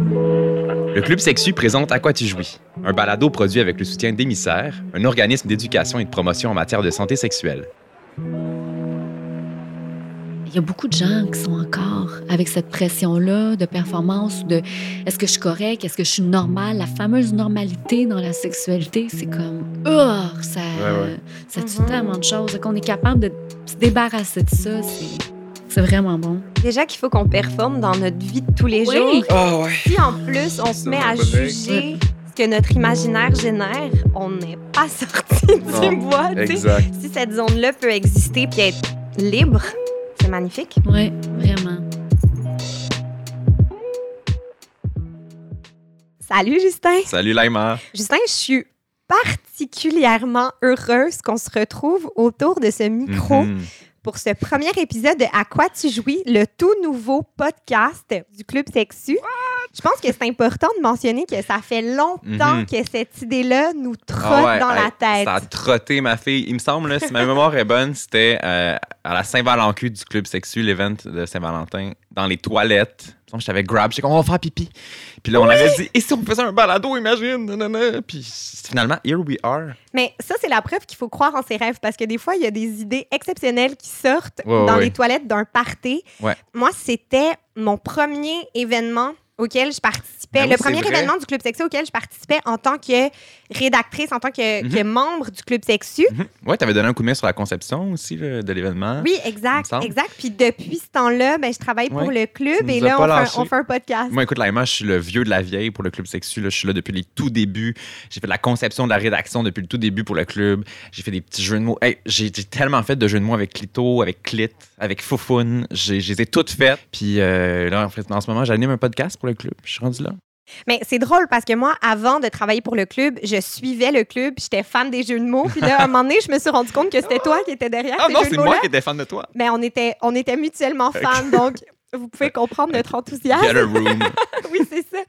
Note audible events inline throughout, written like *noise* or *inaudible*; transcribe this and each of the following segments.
Le Club Sexu présente À quoi tu jouis, un balado produit avec le soutien d'Émissaire, un organisme d'éducation et de promotion en matière de santé sexuelle. Il y a beaucoup de gens qui sont encore avec cette pression-là de performance, de est-ce que je suis correct, est-ce que je suis normal, la fameuse normalité dans la sexualité, c'est comme, oh, ça, ouais. ça tue tellement de choses. Qu'on est capable de se débarrasser de ça, c'est, c'est vraiment bon. Déjà qu'il faut qu'on performe dans notre vie de tous les Oui. jours. Ouais. Si en plus on se met à juger ce que notre imaginaire génère, on n'est pas *laughs* sorti du bois. Si cette zone-là peut exister puis être libre, c'est magnifique. Oui, vraiment. Salut Justin. Salut Laima. Justin, je suis particulièrement heureuse qu'on se retrouve autour de ce micro Mhm. Pour ce premier épisode de À quoi tu jouis, le tout nouveau podcast du Club Sexu. Je pense que c'est important de mentionner que ça fait longtemps Mhm. que cette idée-là nous trotte Ah ouais, dans la tête. Ça a trotté ma fille. Il me semble, là, si ma mémoire est bonne, c'était euh, à la Saint-Valentin du Club Sexu, l'event de Saint-Valentin, dans les toilettes. Je t'avais grab, j'étais comme, on va faire pipi. Puis là, on avait dit, et si on faisait un balado, imagine? nanana? Puis finalement, here we are. Mais ça, c'est la preuve qu'il faut croire en ses rêves parce que des fois, il y a des idées exceptionnelles qui sortent Ouais, dans ouais. les toilettes d'un party. Ouais. Moi, c'était mon premier événement auquel je participais. Ben oui, le premier vrai. événement du Club Sexu auquel je participais en tant que rédactrice, en tant que, Mhm. que membre du Club Sexu. Mhm. Ouais, t'avais donné un coup de main sur la conception aussi là, de l'événement. Oui, exact, exact. Puis depuis ce temps-là, ben, je travaille pour Ouais. le club Tu et là, on fait, un, lâchés. on fait un podcast. Moi, écoute, Laima, je suis le vieux de la vieille pour le Club Sexu. là. Je suis là depuis les tout débuts. J'ai fait de la conception de la rédaction depuis le tout début pour le club. J'ai fait des petits jeux de mots. Hey, j'ai tellement fait de jeux de mots avec Clito, avec Clit, avec Foufoune. J'ai- Je les ai toutes faites. Puis euh, là, en, fait, en ce moment, j'anime un podcast pour le club. Je suis rendu là. Mais c'est drôle parce que moi, avant de travailler pour le club, je suivais le club, j'étais fan des jeux de mots. Puis là, à un moment donné, je me suis rendu compte que c'était toi qui étais derrière Ah ces non, c'est moi qui étais fan de toi. Mais on était, on était mutuellement fans, donc vous pouvez *laughs* comprendre notre Get enthousiasme. a room. *laughs* oui, c'est ça.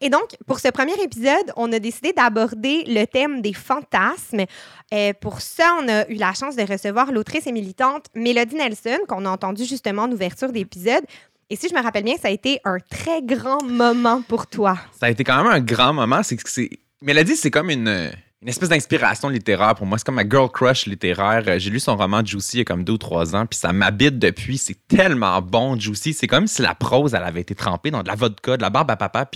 Et donc, pour ce premier épisode, on a décidé d'aborder le thème des fantasmes. Euh, pour ça, on a eu la chance de recevoir l'autrice et militante Mélodie Nelson, qu'on a entendue justement en ouverture d'épisode. Et si je me rappelle bien, ça a été un très grand moment pour toi. Ça a été quand même un grand moment. C'est c'est. Mélodie, c'est comme une, espèce d'inspiration littéraire pour moi. C'est comme ma girl crush littéraire. Euh, J'ai lu son roman Juicy il y a comme deux ou trois ans, puis ça m'habite depuis. C'est tellement bon, Juicy. C'est comme si la prose, elle avait été trempée dans de la vodka, de la barbe à papa,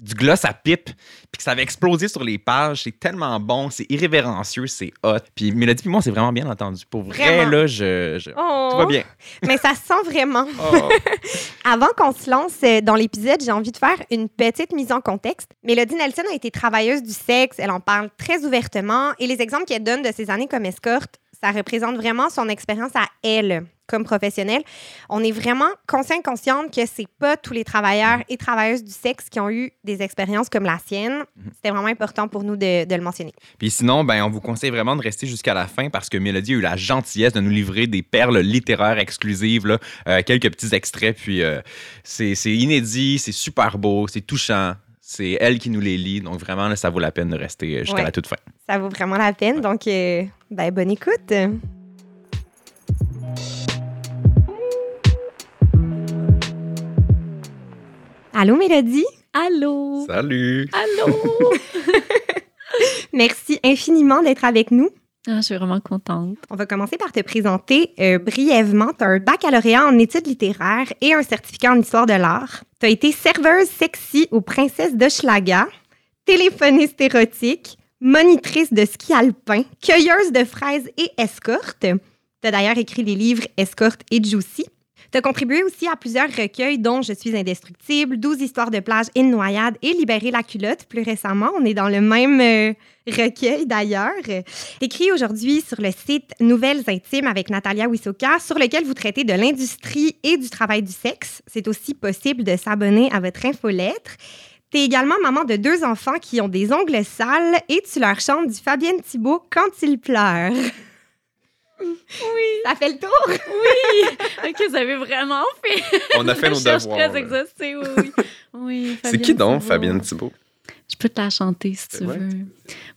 du gloss à pipe, puis que ça avait explosé sur les pages. C'est tellement bon, c'est irrévérencieux, c'est hot. Puis Mélodie, puis moi, c'est vraiment bien entendu. Pour vrai, Vraiment. là, je, je- Oh, tout va bien. Mais ça se sent vraiment. Oh. *laughs* Avant qu'on se lance euh, dans l'épisode, j'ai envie de faire une petite mise en contexte. Mélodie Nelson a été travailleuse du sexe, elle en parle très ouvertement et les exemples qu'elle donne de ses années comme escorte, ça représente vraiment son expérience à elle comme professionnelle. On est vraiment conscient consciente que c'est pas tous les travailleurs et travailleuses du sexe qui ont eu des expériences comme la sienne. C'était vraiment important pour nous de, de le mentionner. Puis sinon, ben, on vous conseille vraiment de rester jusqu'à la fin parce que Mélodie a eu la gentillesse de nous livrer des perles littéraires exclusives, là, euh, quelques petits extraits. Puis euh, c'est inédit, c'est super beau, c'est touchant. C'est elle qui nous les lit. Donc vraiment, là, ça vaut la peine de rester euh, jusqu'à Ouais. la toute fin. Ça vaut vraiment la peine. Donc, euh, ben, bonne écoute. Allô, Mélodie? Allô? Salut! Allô? *laughs* Merci infiniment d'être avec nous. Ah, je suis vraiment contente. On va commencer par te présenter euh, brièvement. Un baccalauréat en études littéraires et un certificat en histoire de l'art. Tu as été serveuse sexy aux Princesses d'Hochelaga, téléphoniste érotique, monitrice de ski alpin, cueilleuse de fraises et escorte. Tu as d'ailleurs écrit les livres Escorte et Juicy. Tu as contribué aussi à plusieurs recueils, dont Je suis indestructible, 12 histoires de plage et de noyade et Libérer la culotte plus récemment. On est dans le même euh, recueil d'ailleurs. Écrit aujourd'hui sur le site Nouvelles Intimes avec Natalia Wisoka, sur lequel vous traitez de l'industrie et du travail du sexe. C'est aussi possible de s'abonner à votre infolettre. Tu es également maman de deux enfants qui ont des ongles sales et tu leur chantes du Fabienne Thibault quand ils pleurent. Oui. Ça fait le tour. OK, vous avez vraiment fait. On a fait nos devoirs. très exhaustive, oui. oui. oui C'est qui donc, Thibault. Fabienne Thibault? Je peux te la chanter si tu Ouais. veux.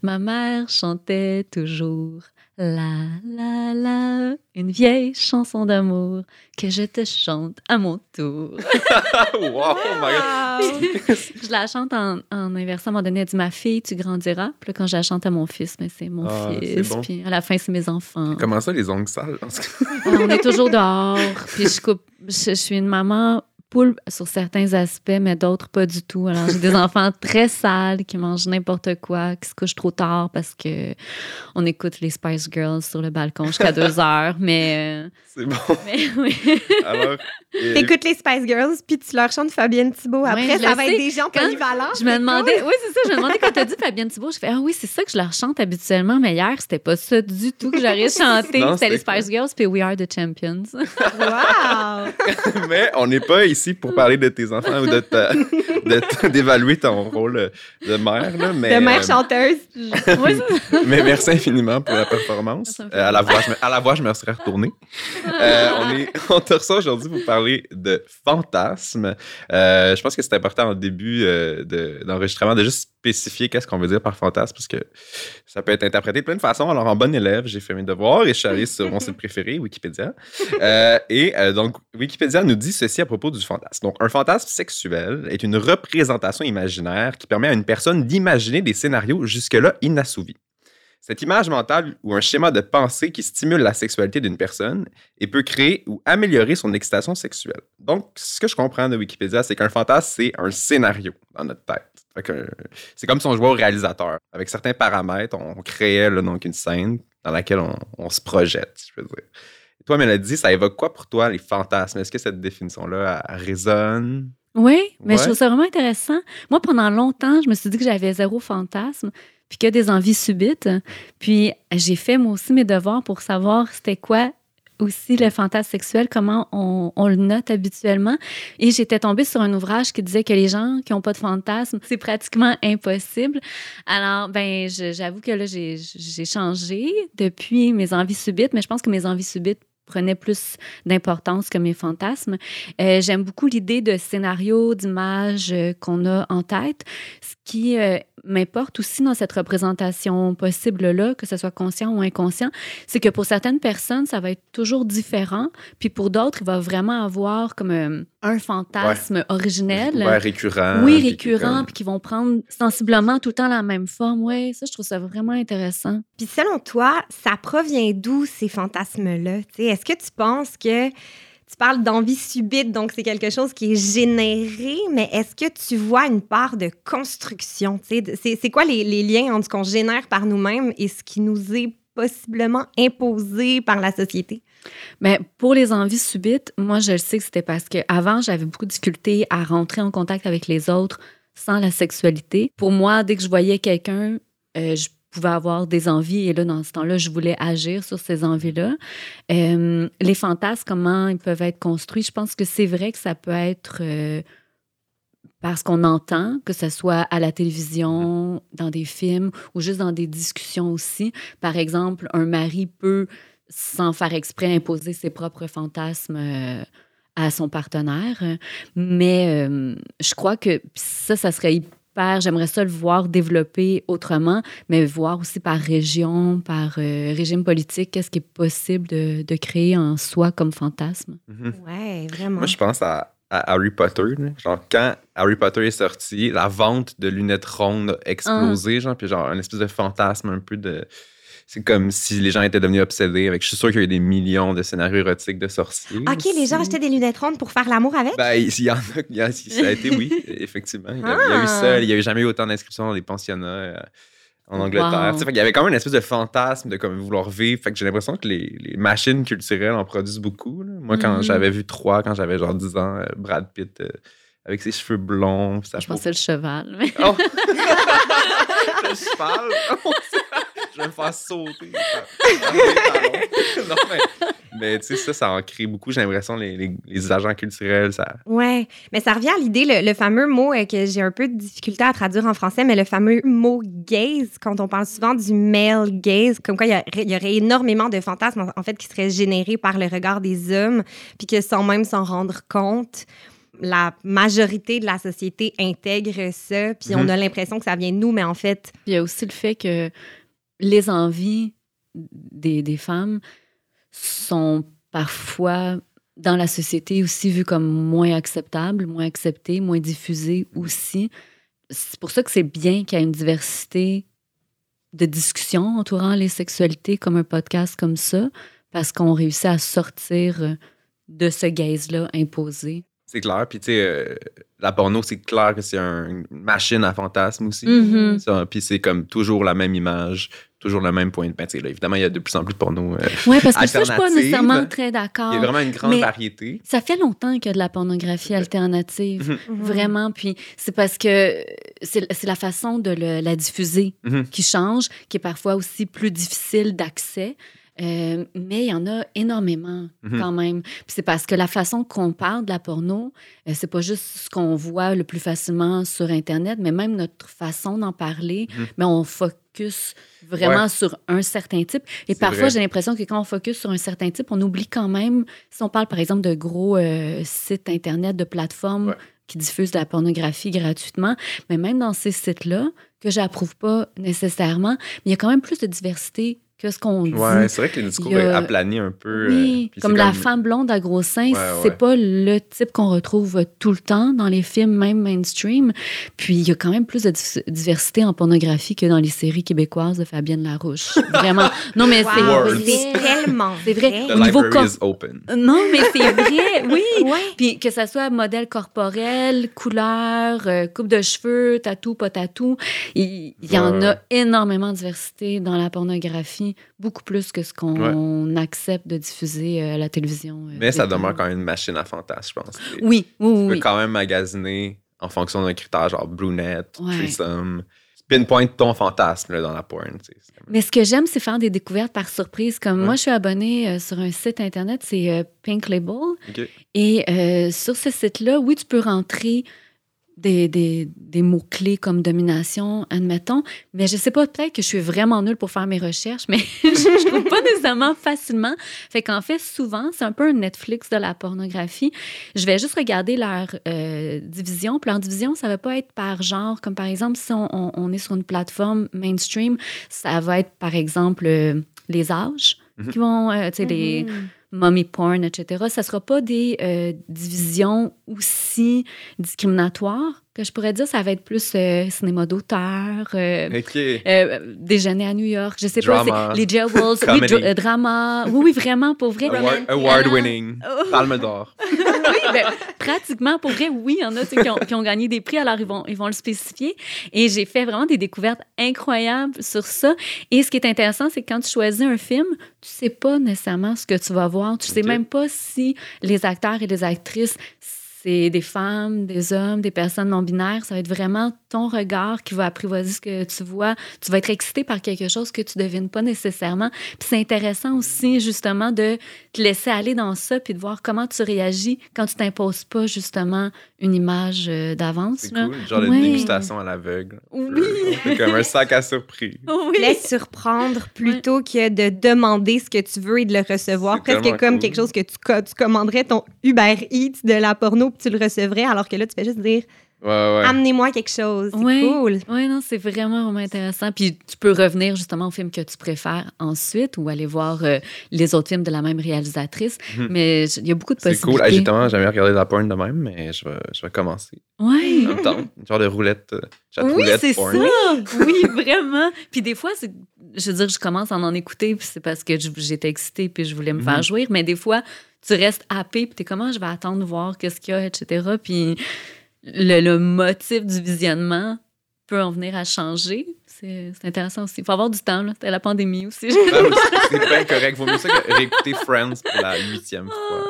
Ma mère chantait toujours La, la, la, une vieille chanson d'amour que je te chante à mon tour. *laughs* wow, oh my God. je la chante en, en inversant. À un moment donné, elle dit Ma fille, tu grandiras. Puis là, quand je la chante à mon fils, mais c'est mon Ah, fils. bon. Puis à la fin, c'est mes enfants. Comment ça, les ongles sales? On est toujours dehors. Puis je coupe. Je, je suis une maman poule sur certains aspects, mais d'autres pas du tout. Alors, j'ai des *laughs* enfants très sales qui mangent n'importe quoi, qui se couchent trop tard parce que on écoute les Spice Girls sur le balcon jusqu'à *laughs* deux heures. Mais, euh, C'est bon. *laughs* mais oui. Alors, et- T'écoutes les Spice Girls, puis tu leur chantes Fabienne Thibault. Après, je ça va sais. être des gens Quand polyvalents. Je me demandais, oui, c'est ça, je me demandais quand t'as dit Fabienne Thibault, je fais Ah oui, c'est ça que je leur chante habituellement, mais hier, c'était pas ça du tout que j'aurais chanté. C'était les Spice Girls puis We Are the Champions. Wow! Mais on n'est pas ici pour parler de tes enfants ou de ta- *laughs* d'évaluer ton rôle de mère. Là, mais, de mère euh, chanteuse. oui, *laughs* mais merci infiniment pour la performance. Euh, à, la voix, je me, à la voix, je me serais retourné. Euh, on, est, on te reçoit aujourd'hui pour parler de fantasme. Euh, je pense que c'est important en début euh, de- d'enregistrement de juste spécifier qu'est-ce qu'on veut dire par fantasme parce que ça peut être interprété de plein de façons. Alors, en bon élève, j'ai fait mes devoirs et je suis allé sur mon site préféré, Wikipédia. *laughs* Euh, et euh, donc, Wikipédia nous dit ceci à propos du fantasme. Donc, un fantasme sexuel est une représentation imaginaire qui permet à une personne d'imaginer des scénarios jusque-là inassouvis. Cette image mentale ou un schéma de pensée qui stimule la sexualité d'une personne et peut créer ou améliorer son excitation sexuelle. Donc, ce que je comprends de Wikipédia, c'est qu'un fantasme, c'est un scénario dans notre tête. C'est comme si on jouait au réalisateur. Avec certains paramètres, on créait là, donc une scène dans laquelle on, on se projette, je veux dire. Et toi, Mélodie, ça évoque quoi pour toi les fantasmes? Est-ce que cette définition-là résonne? Oui, mais Ouais. je trouve ça vraiment intéressant. Moi, pendant longtemps, je me suis dit que j'avais zéro fantasme, puis que des envies subites. Puis j'ai fait moi aussi mes devoirs pour savoir c'était quoi aussi le fantasme sexuel, comment on, on le note habituellement. Et j'étais tombée sur un ouvrage qui disait que les gens qui n'ont pas de fantasme, c'est pratiquement impossible. Alors, ben, j'avoue que là, j'ai changé depuis mes envies subites, mais je pense que mes envies subites prenaient plus d'importance que mes fantasmes. Euh, J'aime beaucoup l'idée de scénario, d'image euh, qu'on a en tête. Ce qui euh, m'importe aussi dans cette représentation possible-là, que ce soit conscient ou inconscient, c'est que pour certaines personnes, ça va être toujours différent. Puis pour d'autres, il va vraiment avoir comme un fantasme originel. Ouais, récurrent. Oui, puis récurrent, comme- puis qui vont prendre sensiblement tout le temps la même forme. Oui, ça, je trouve ça vraiment intéressant. Puis selon toi, ça provient d'où ces fantasmes-là? Tu sais, Est-ce que tu penses que tu parles d'envie subite, donc c'est quelque chose qui est généré, mais est-ce que tu vois une part de construction? Tu sais, de- C'est c'est quoi les, les liens entre ce qu'on génère par nous-mêmes et ce qui nous est possiblement imposé par la société? Mais pour les envies subites, moi, je le sais que c'était parce que avant j'avais beaucoup de difficultés à rentrer en contact avec les autres sans la sexualité. Pour moi, dès que je voyais quelqu'un, euh, je pouvais avoir des envies et là, dans ce temps-là, je voulais agir sur ces envies-là. Euh, les fantasmes, comment ils peuvent être construits, je pense que c'est vrai que ça peut être euh, parce qu'on entend, que ce soit à la télévision, dans des films ou juste dans des discussions aussi. Par exemple, un mari peut sans faire exprès, imposer ses propres fantasmes euh, à son partenaire. Mais euh, je crois que ça, ça serait hyper. J'aimerais ça le voir développer autrement, mais voir aussi par région, par euh, régime politique, qu'est-ce qui est possible de, de créer en soi comme fantasme. Mhm. Ouais, vraiment. Moi, je pense à, à Harry Potter. là. Genre, quand Harry Potter est sorti, la vente de lunettes rondes a explosé, genre, puis genre, un espèce de fantasme un peu de. C'est comme si les gens étaient devenus obsédés avec. Je suis sûr qu'il y a eu des millions de scénarios érotiques de sorciers. OK, les gens achetaient des lunettes rondes pour faire l'amour avec? Ben, il y en a, il y a- ça a été oui, *laughs* effectivement. Il y a, il y a eu Ah. ça. Il n'y avait jamais eu autant d'inscriptions dans des pensionnats euh, en Angleterre. Wow. Qu'il y avait quand même une espèce de fantasme de comme vouloir vivre. Fait que j'ai l'impression que les, les machines culturelles en produisent beaucoup. là. Moi, quand Mhm. j'avais vu trois, quand j'avais genre 10 ans, euh, Brad Pitt euh, avec ses cheveux blonds. sa Je pensais le cheval. mais- Oh! *laughs* *laughs* le cheval! Je vais me faire sauter. *laughs* non, mais, mais tu sais, ça, ça en crée beaucoup. J'ai l'impression les, les, les agents culturels, ça, Ouais, mais ça revient à l'idée, le, le fameux mot euh, que j'ai un peu de difficulté à traduire en français, mais le fameux mot gaze, quand on parle souvent du male gaze, comme quoi il y, aurait énormément de fantasmes, en- fait, qui seraient générés par le regard des hommes, puis que sans même s'en rendre compte, la majorité de la société intègre ça, puis on Mhm. a l'impression que ça vient de nous, mais en fait, il y a aussi le fait que les envies des, femmes sont parfois dans la société aussi vues comme moins acceptables, moins acceptées, moins diffusées aussi. C'est pour ça que c'est bien qu'il y ait une diversité de discussions entourant les sexualités comme un podcast comme ça, parce qu'on réussit à sortir de ce gaze-là imposé. C'est clair. Puis, tu sais, euh, la porno, c'est clair que c'est un- une machine à fantasme aussi. Mhm. Ça, Puis, c'est comme toujours la même image, toujours le même point de ben, là, Évidemment, il y a de plus en plus de porno. euh, Oui, parce que ça, je suis pas Alternative. nécessairement très il y d'accord. a vraiment une grande variété. Ça fait longtemps qu'il y a de la pornographie alternative. Mhm. Vraiment. Puis c'est parce que c'est c'est la façon de le- la diffuser Mhm. qui change, qui est parfois aussi plus difficile d'accès. Euh, mais il y en a énormément Mhm. quand même. C'est parce que la façon qu'on parle de la porno, euh, c'est pas juste ce qu'on voit le plus facilement sur Internet, mais même notre façon d'en parler, Mhm. mais on focus vraiment Ouais. sur un certain type. Et parfois, j'ai l'impression que quand on focus sur un certain type, on oublie quand même, si on parle par exemple de gros euh, sites Internet, de plateformes Ouais. qui diffusent de la pornographie gratuitement, mais même dans ces sites-là, que j'approuve pas nécessairement, mais il y a quand même plus de diversité que ce qu'on dit? Ouais, c'est vrai que le discours a- est aplani un peu. Oui, euh, puis comme la femme blonde à gros seins, Ouais, c'est ouais. pas le type qu'on retrouve tout le temps dans les films, même mainstream. Puis il y a quand même plus de diversité en pornographie que dans les séries québécoises de Fabienne Larouche. *laughs* Vraiment. Non, mais Wow, c'est tellement C'est vrai. The Au niveau corps- is open. Non, mais c'est *laughs* vrai, oui. Ouais. Puis que ça soit modèle corporel, couleur, euh, coupe de cheveux, tatou, pas tatou, il, il y en a énormément de diversité dans la pornographie, beaucoup plus que ce qu'on accepte de diffuser euh, à la télévision. euh, Mais ça demeure fois. quand même une machine à fantasme, je pense. Tu Oui, oui, oui. peux oui. quand même magasiner en fonction d'un critère genre brunette, Ouais. threesome. Pinpoint ton fantasme là, dans la porn. tu Mais ce que j'aime, c'est faire des découvertes par surprise. Comme Ouais. moi, je suis abonnée euh, sur un site internet, c'est euh, Pink Label. Et euh, sur ce site-là, oui, tu peux rentrer des, des, des mots-clés comme domination, admettons, mais je sais pas, peut-être que je suis vraiment nulle pour faire mes recherches, mais *laughs* je, trouve pas nécessairement facilement. Fait qu'en fait, souvent, c'est un peu un Netflix de la pornographie. Je vais juste regarder leur euh, division. Puis leur division, ça va pas être par genre, comme par exemple, si on, on- on est sur une plateforme mainstream, ça va être par exemple euh, les âges Mhm. qui vont, euh, tu sais, les Mhm. Mommy porn, etc. Ça ne sera pas des euh, divisions aussi discriminatoires que je pourrais dire. Ça va être plus euh, cinéma d'auteur, euh, euh, déjeuner à New York, je sais Drama. pas, les jail Wolves, oui, drama. Oui, oui, vraiment, pour vrai. Award, award winning. Palme d'or. *laughs* oui, ben, pratiquement, pour vrai, oui, il y en a qui, ont, qui ont gagné des prix, alors ils vont, ils vont le spécifier. Et j'ai fait vraiment des découvertes incroyables sur ça. Et ce qui est intéressant, c'est que quand tu choisis un film, tu sais pas nécessairement ce que tu vas voir. Tu sais même pas si les acteurs et les actrices, c'est des femmes, des hommes, des personnes non-binaires. Ça va être vraiment ton regard qui va apprivoiser ce que tu vois. Tu vas être excité par quelque chose que tu devines pas nécessairement. Puis c'est intéressant aussi, justement, de te laisser aller dans ça puis de voir comment tu réagis quand tu t'imposes pas, justement, une image euh, d'avance. C'est cool. Genre de Ouais. dégustation à l'aveugle. Oui. C'est comme un sac à surprise. *laughs* Oui. Laisse surprendre plutôt que de demander ce que tu veux et de le recevoir. Presque comme cool. quelque chose que tu, tu commanderais ton Uber Eats de la porno puis tu le recevrais, alors que là, tu fais juste dire Ouais, ouais. Amenez-moi quelque chose. C'est Ouais. cool. Oui, non, c'est vraiment, vraiment intéressant. Puis tu peux revenir justement au film que tu préfères ensuite ou aller voir euh, les autres films de la même réalisatrice. Mhm. Mais il y a beaucoup de C'est possibilités. cool. Hey, J'ai tellement jamais regardé de la porn de même, mais je vais, je vais commencer. Ouais. En même temps, une genre de roulette, euh, Oui, roulette c'est porn. ça. Oui, vraiment. Puis des fois, c'est- je veux dire, je commence à en écouter, puis c'est parce que j'étais excitée, puis je voulais me faire Mhm. jouir. Mais des fois, tu restes happé, puis t'es comment je vais attendre voir qu'est-ce qu'il y a, etc. Puis le, le motif du visionnement peut en venir à changer. C'est intéressant aussi. Il faut avoir du temps, là. C'était la pandémie aussi. Ah oui, c'est pas correct. Vaut mieux ça que réécouter Friends pour la huitième fois.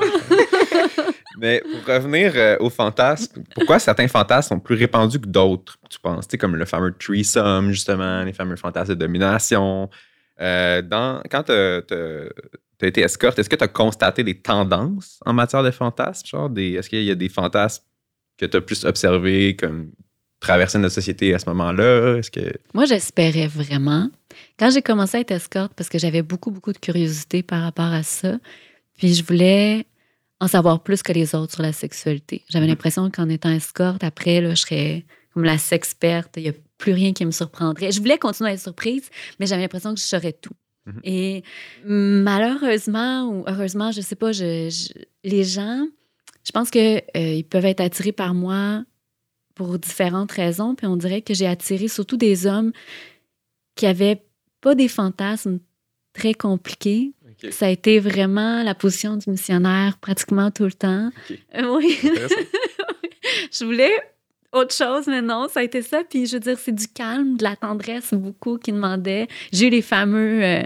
Mais pour revenir euh, aux fantasmes, pourquoi certains fantasmes sont plus répandus que d'autres, tu penses? Tu sais, comme le fameux threesome, justement, les fameux fantasmes de domination. Euh, dans, quand tu as, été escorte, est-ce que tu as constaté des tendances en matière de fantasmes? Genre des, est-ce qu'il y a des fantasmes que tu as plus observés comme traverser notre société à ce moment-là? Est-ce que. Moi, j'espérais vraiment. Quand j'ai commencé à être escorte, parce que j'avais beaucoup, beaucoup de curiosité par rapport à ça, puis je voulais en savoir plus que les autres sur la sexualité. J'avais Mhm. l'impression qu'en étant escorte, après, là, je serais comme la sexperte. Il n'y a plus rien qui me surprendrait. Je voulais continuer à être surprise, mais j'avais l'impression que je saurais tout. Mhm. Et malheureusement ou heureusement, je sais pas, je, je- les gens, je pense que euh, ils peuvent être attirés par moi pour différentes raisons. Puis on dirait que j'ai attiré surtout des hommes qui avaient pas des fantasmes très compliqués. Ça a été vraiment la position du missionnaire pratiquement tout le temps. Euh, oui. *laughs* Je voulais autre chose, mais non, ça a été ça. Puis je veux dire, c'est du calme, de la tendresse beaucoup qui demandait. J'ai eu les fameux euh,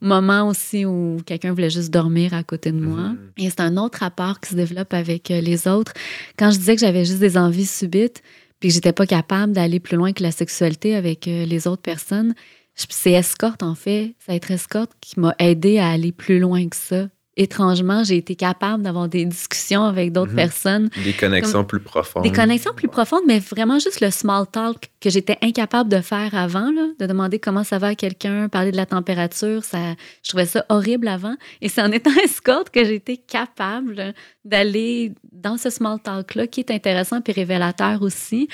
moments aussi où quelqu'un voulait juste dormir à côté de moi. Mhm. Et c'est un autre rapport qui se développe avec euh, les autres. Quand je disais que j'avais juste des envies subites, puis que j'étais pas capable d'aller plus loin que la sexualité avec euh, les autres personnes, c'est escorte en fait, c'est être escorte qui m'a aidé à aller plus loin que ça. Étrangement, j'ai été capable d'avoir des discussions avec d'autres Mhm. personnes Des connexions plus profondes. des connexions plus profondes, mais vraiment juste le small talk que j'étais incapable de faire avant, là, de demander comment ça va à quelqu'un, parler de la température, ça, je trouvais ça horrible avant. Et c'est en étant *laughs* escorte que j'ai été capable d'aller dans ce small talk-là, qui est intéressant et révélateur aussi.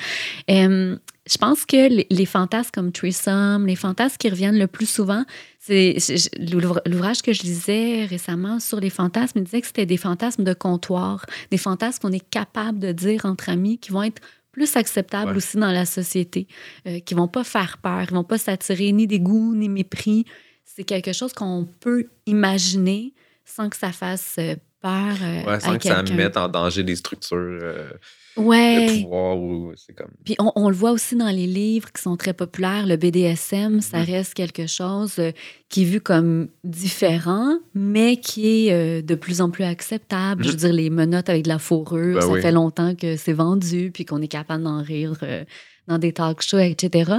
Je pense que les, fantasmes comme threesome, les fantasmes qui reviennent le plus souvent, c'est l'ouvrage que je lisais récemment sur les fantasmes, il disait que c'était des fantasmes de comptoir, des fantasmes qu'on est capable de dire entre amis, qui vont être plus acceptables Ouais. aussi dans la société, euh, qui vont pas faire peur, qui vont pas s'attirer ni dégoût ni mépris. C'est quelque chose qu'on peut imaginer sans que ça fasse euh, peur euh, Ouais, sans à que ça mette en danger des structures euh, de pouvoir ou c'est comme. Puis on, on le voit aussi dans les livres qui sont très populaires. Le BDSM, ça Mhm. reste quelque chose euh, qui est vu comme différent, mais qui est de plus en plus acceptable. Je veux dire, les menottes avec de la fourrure, Ben ça oui. fait longtemps que c'est vendu, puis qu'on est capable d'en rire dans des talk shows, etc.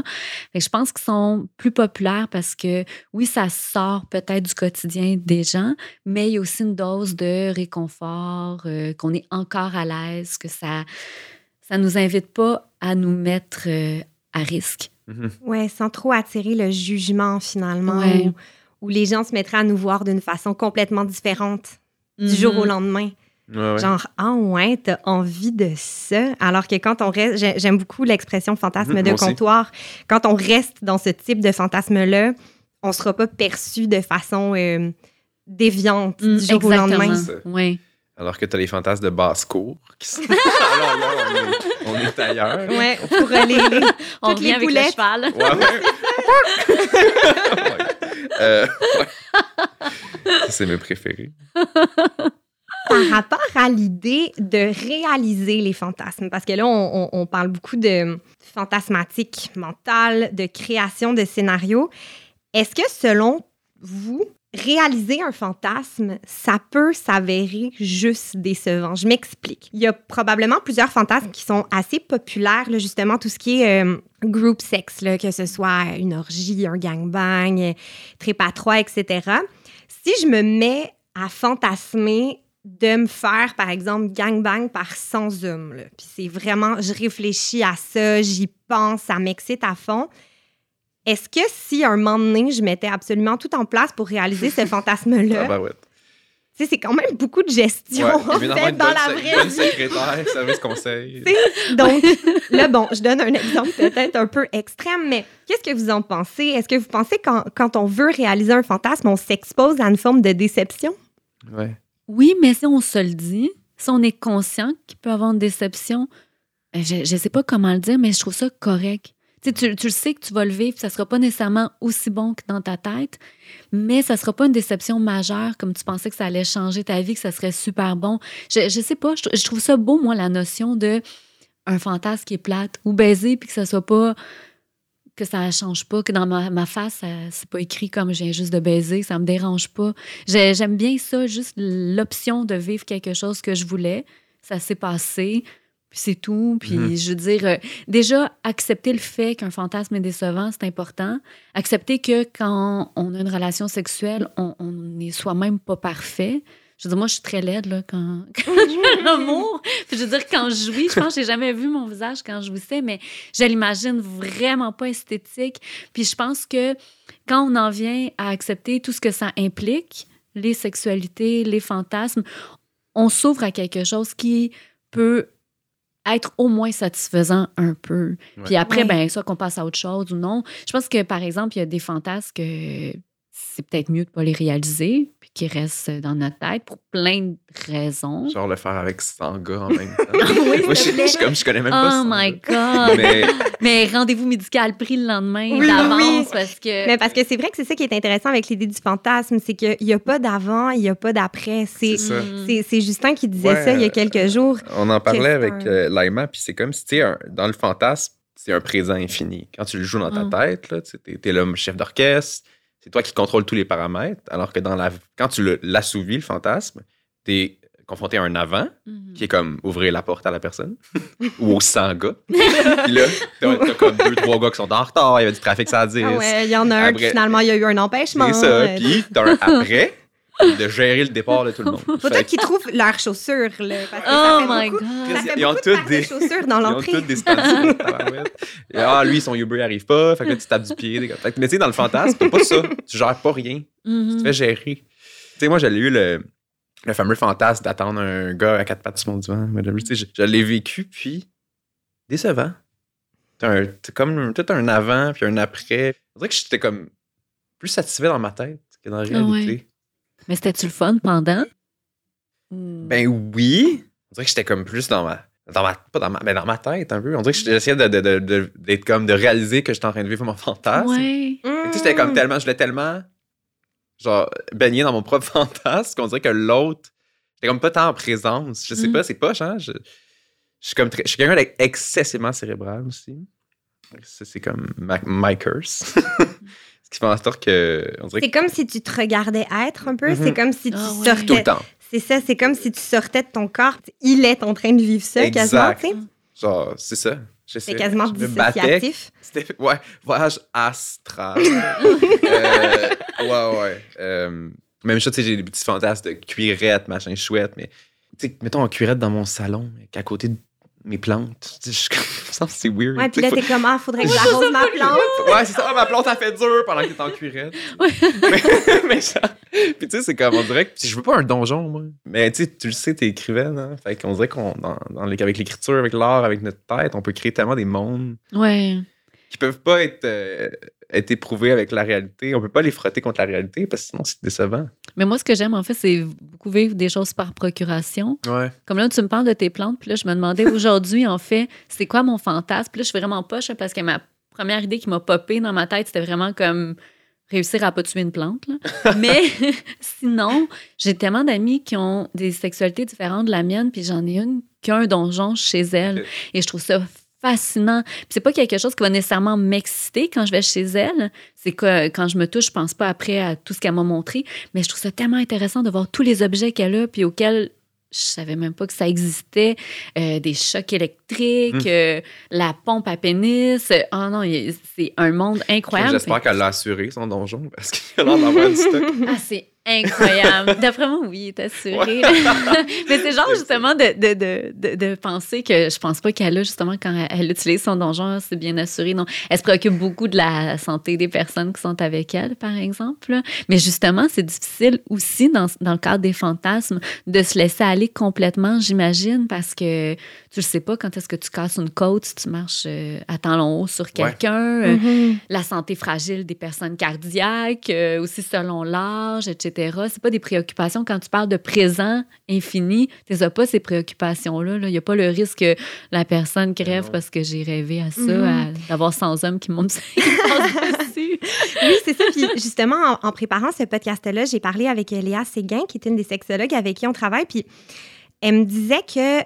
Je pense qu'ils sont plus populaires parce que, oui, ça sort peut-être du quotidien des gens, mais il y a aussi une dose de réconfort, euh, qu'on est encore à l'aise, que ça ça nous invite pas à nous mettre euh, à risque. Mhm. Ouais, sans trop attirer le jugement finalement, Ouais. où, où les gens se mettraient à nous voir d'une façon complètement différente du jour au Mhm. lendemain. Ouais, ouais. Genre, ah ouais, t'as envie de ça. Alors que quand on reste, j'ai- j'aime beaucoup l'expression fantasme Mhm, de moi aussi. comptoir. Quand on reste dans ce type de fantasme-là, on sera pas perçu de façon euh, déviante Mm, du jour au lendemain. Ça. Oui. Alors que tu as les fantasmes de basse-cour qui sont. *laughs* Alors là, on est, on est ailleurs. Ouais, pour *laughs* les, On revient les avec poulettes. le cheval. Ouais, ouais. *laughs* Ouais. Euh, ouais. Ça, c'est mes préférés. Par rapport à l'idée de réaliser les fantasmes, parce que là, on, parle beaucoup de fantasmatique mentale, de création de scénarios. Est-ce que selon vous, réaliser un fantasme, ça peut s'avérer juste décevant? Je m'explique. Il y a probablement plusieurs fantasmes qui sont assez populaires, justement, tout ce qui est euh, group sex, que ce soit une orgie, un gangbang, euh, trip à etc. Si je me mets à fantasmer de me faire, par exemple, gangbang par 100 hommes. là. Puis c'est vraiment, je réfléchis à ça, j'y pense, ça m'excite à fond. Est-ce que si un moment donné, je mettais absolument tout en place pour réaliser ce *laughs* Ah, fantasme-là, bah ouais. tu sais, c'est quand même beaucoup de gestion, Ouais, en fait, dans bonne la vraie bonne vie. secrétaire, service conseil. Donc, là, bon, je donne un exemple peut-être un peu extrême, mais qu'est-ce que vous en pensez? Est-ce que vous pensez quand, quand on veut réaliser un fantasme, on s'expose à une forme de déception? Ouais. Oui, mais si on se le dit, si on est conscient qu'il peut avoir une déception, euh, je ne sais pas comment le dire, mais je trouve ça correct. Tu, tu, tu sais que tu vas le vivre, ça ne sera pas nécessairement aussi bon que dans ta tête, mais ça ne sera pas une déception majeure comme tu pensais que ça allait changer ta vie, que ça serait super bon. Je, je sais pas, je, je trouve ça beau, moi, la notion de un fantasme qui est plate ou baiser, puis que ça soit pas que ça ne change pas, que dans ma, ma face, ça- c'est pas écrit comme je viens juste de baiser, ça me dérange pas. J'ai- J'aime bien ça, juste l'option de vivre quelque chose que je voulais. Ça s'est passé, puis c'est tout. Puis Mhm. je veux dire, euh, déjà, accepter le fait qu'un fantasme est décevant, c'est important. Accepter que quand on a une relation sexuelle, on, on est soi-même pas parfait. Je veux dire, moi, je suis très laide là, quand, *laughs* quand je fais l'amour. Puis je veux dire, quand je jouis, je pense que j'ai jamais vu mon visage quand je jouissais, mais je l'imagine vraiment pas esthétique. Puis je pense que quand on en vient à accepter tout ce que ça implique, les sexualités, les fantasmes, on s'ouvre à quelque chose qui peut être au moins satisfaisant un peu. Ouais. Puis après, Ouais. ben, soit qu'on passe à autre chose ou non. Je pense que, par exemple, il y a des fantasmes que c'est peut-être mieux de pas les réaliser, puis qu'ils restent dans notre tête pour plein de raisons. Genre le faire avec 100 gars en même *laughs* temps. Oui, Moi, je, je- comme je connais même pas Oh 100 my. God! Mais *laughs* Mais rendez-vous médical pris le lendemain Oui, d'avance oui. parce que. Mais parce que c'est vrai que c'est ça qui est intéressant avec l'idée du fantasme, c'est qu'il n'y a pas d'avant, il n'y a pas d'après. C'est C'est ça. Mm. c'est- c'est Justin qui disait Ouais, ça il y a euh, quelques jours. on en parlait avec un- euh, Laima, puis c'est comme si, tu sais, dans le fantasme, c'est un présent infini. Quand tu le joues dans ta Mm. tête, là, tu es, le chef d'orchestre, c'est toi qui contrôles tous les paramètres, alors que dans la, quand tu le- l'assouvis, le fantasme, tu es confronté à un avant, Mhm. qui est comme ouvrir la porte à la personne, *laughs* ou aux 100 gars. Puis là, t'as comme deux, trois gars qui sont en retard, il y avait du trafic ça 10. Ah ouais, il y en a un, Après- puis finalement, il y a eu un empêchement. C'est ça. Puis t'as un après de gérer le départ de tout le *laughs* monde. Faut Fait peut-être que- qu'ils trouvent leurs chaussures. Là, parce que Oh ça fait my beaucoup, God! Ça fait Ils ont toutes de des- chaussures dans *laughs* Ils ont l'entrée. tous des. *laughs* Et, ah, lui, son Uber arrive pas. Fait que là, tu tapes du pied. Fait que, mais tu sais, dans le fantasme, t'as pas ça. Tu gères pas rien. Tu te fais gérer. Tu sais, moi, j'avais eu le, le fameux fantasme d'attendre un gars à quatre pattes sur mon divan. Tu sais, je, je l'ai vécu, puis décevant. T'as un- t'as comme tout un avant, puis un après. On dirait que j'étais comme plus satisfait dans ma tête que dans la Ah ouais. Mais c'était-tu le fun pendant? Mm. Ben oui. On dirait que j'étais comme plus dans ma. Dans ma, pas dans ma, mais dans ma tête un peu. On dirait que j'essayais de, de, de- de- d'être comme de réaliser que j'étais en train de vivre mon fantasme. ouais. Et Tu sais, j'étais comme tellement, je voulais tellement genre baigner dans mon propre *laughs* fantasme qu'on dirait que l'autre, j'étais comme pas tant en présence. Je sais Mm. pas, c'est poche, hein? Je, je suis comme très- je suis quelqu'un d'excessivement cérébral aussi. Ça, c'est comme ma, my curse. *laughs* Ce qui fait en sorte que C'est comme si tu te regardais être un peu. Mhm. C'est comme si tu Ah ouais. sortais. tout le temps. C'est ça, c'est comme si tu sortais de ton corps. Il est en train de vivre ça quasiment. Exact. tu sais. Genre, c'est ça. Je sais. C'est quasiment Je dissociatif. C'était ouais, voyage astral. *laughs* euh, ouais, ouais. Euh, même chose, tu sais, j'ai des petits fantasmes de cuirette, machin chouette, mais tu sais, mettons en cuirette dans mon salon, qu'à côté de mes plantes. Je suis comme, *laughs* ça, c'est weird. Ouais, puis là, t'es comme, ah, faudrait que j'arrose ma plante. Ouais, c'est ça, Ah, ma plante, a fait dur pendant que t'es en cuirette. *laughs* mais, mais genre, puis tu sais, c'est comme, on dirait que, je veux pas un donjon, moi. Mais tu sais, tu le sais, t'es écrivaine, hein. Fait qu'on dirait qu'on, dans, dans les- avec l'écriture, avec l'art, avec notre tête, on peut créer tellement des mondes Ouais. qui peuvent pas être, euh, être éprouvés avec la réalité. On peut pas les frotter contre la réalité parce que sinon c'est décevant. Mais moi, ce que j'aime, en fait, c'est beaucoup vivre des choses par procuration. Ouais. Comme là, tu me parles de tes plantes, puis là, je me demandais *laughs* aujourd'hui, en fait, c'est quoi mon fantasme? Puis là, je suis vraiment poche parce que ma première idée qui m'a popé dans ma tête, c'était vraiment comme réussir à pas tuer une plante. là. *laughs* Mais *laughs* sinon, j'ai tellement d'amis qui ont des sexualités différentes de la mienne, puis j'en ai une qui a un donjon chez elle. Et je trouve ça fascinant. Puis c'est pas quelque chose qui va nécessairement m'exciter quand je vais chez elle. C'est que quand je me touche, je pense pas après à tout ce qu'elle m'a montré. Mais je trouve ça tellement intéressant de voir tous les objets qu'elle a, puis auxquels je savais même pas que ça existait. Euh, des chocs électriques, Mm. euh, la pompe à pénis. Oh non, c'est un monde incroyable. J'espère qu'elle l'a assuré son donjon parce qu'il a l'air d'avoir du stock. Ah, c'est incroyable. *laughs* D'après moi, oui, il est assuré. *laughs* Mais c'est genre justement de, de, de, de, de penser que je pense pas qu'elle a justement quand elle, elle utilise son donjon, c'est bien assuré. Non, elle se préoccupe beaucoup de la santé des personnes qui sont avec elle, par exemple. Mais justement, c'est difficile aussi dans, dans le cadre des fantasmes de se laisser aller complètement, j'imagine, parce que tu ne sais pas quand est-ce que tu casses une côte si tu marches euh, à talons hauts sur quelqu'un. Euh, Mhm. la santé fragile des personnes cardiaques, euh, aussi selon l'âge, etc. C'est pas des préoccupations. Quand tu parles de présent infini, tu n'as pas ces préoccupations-là. là. Il n'y a pas le risque que la personne crève Non. parce que j'ai rêvé à ça, Mhm. à- d'avoir 100 hommes qui montent *laughs* dessus. Oui, c'est ça. Puis justement, en, en préparant ce podcast-là, j'ai parlé avec Léa Séguin, qui est une des sexologues avec qui on travaille. Puis elle me disait que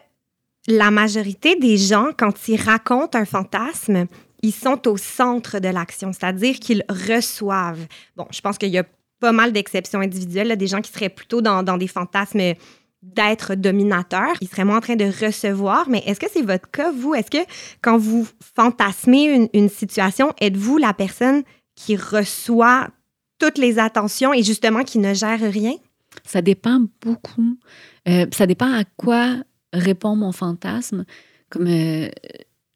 la majorité des gens, quand ils racontent un fantasme, ils sont au centre de l'action, c'est-à-dire qu'ils reçoivent. Bon, je pense qu'il y a pas mal d'exceptions individuelles, là, des gens qui seraient plutôt dans, dans des fantasmes d'être dominateur. Ils seraient moins en train de recevoir. Mais est-ce que c'est votre cas, vous? Est-ce que quand vous fantasmez une, situation, êtes-vous la personne qui reçoit toutes les attentions et justement qui ne gère rien? Ça dépend beaucoup. Euh, ça dépend à quoi répond mon fantasme. Comme euh,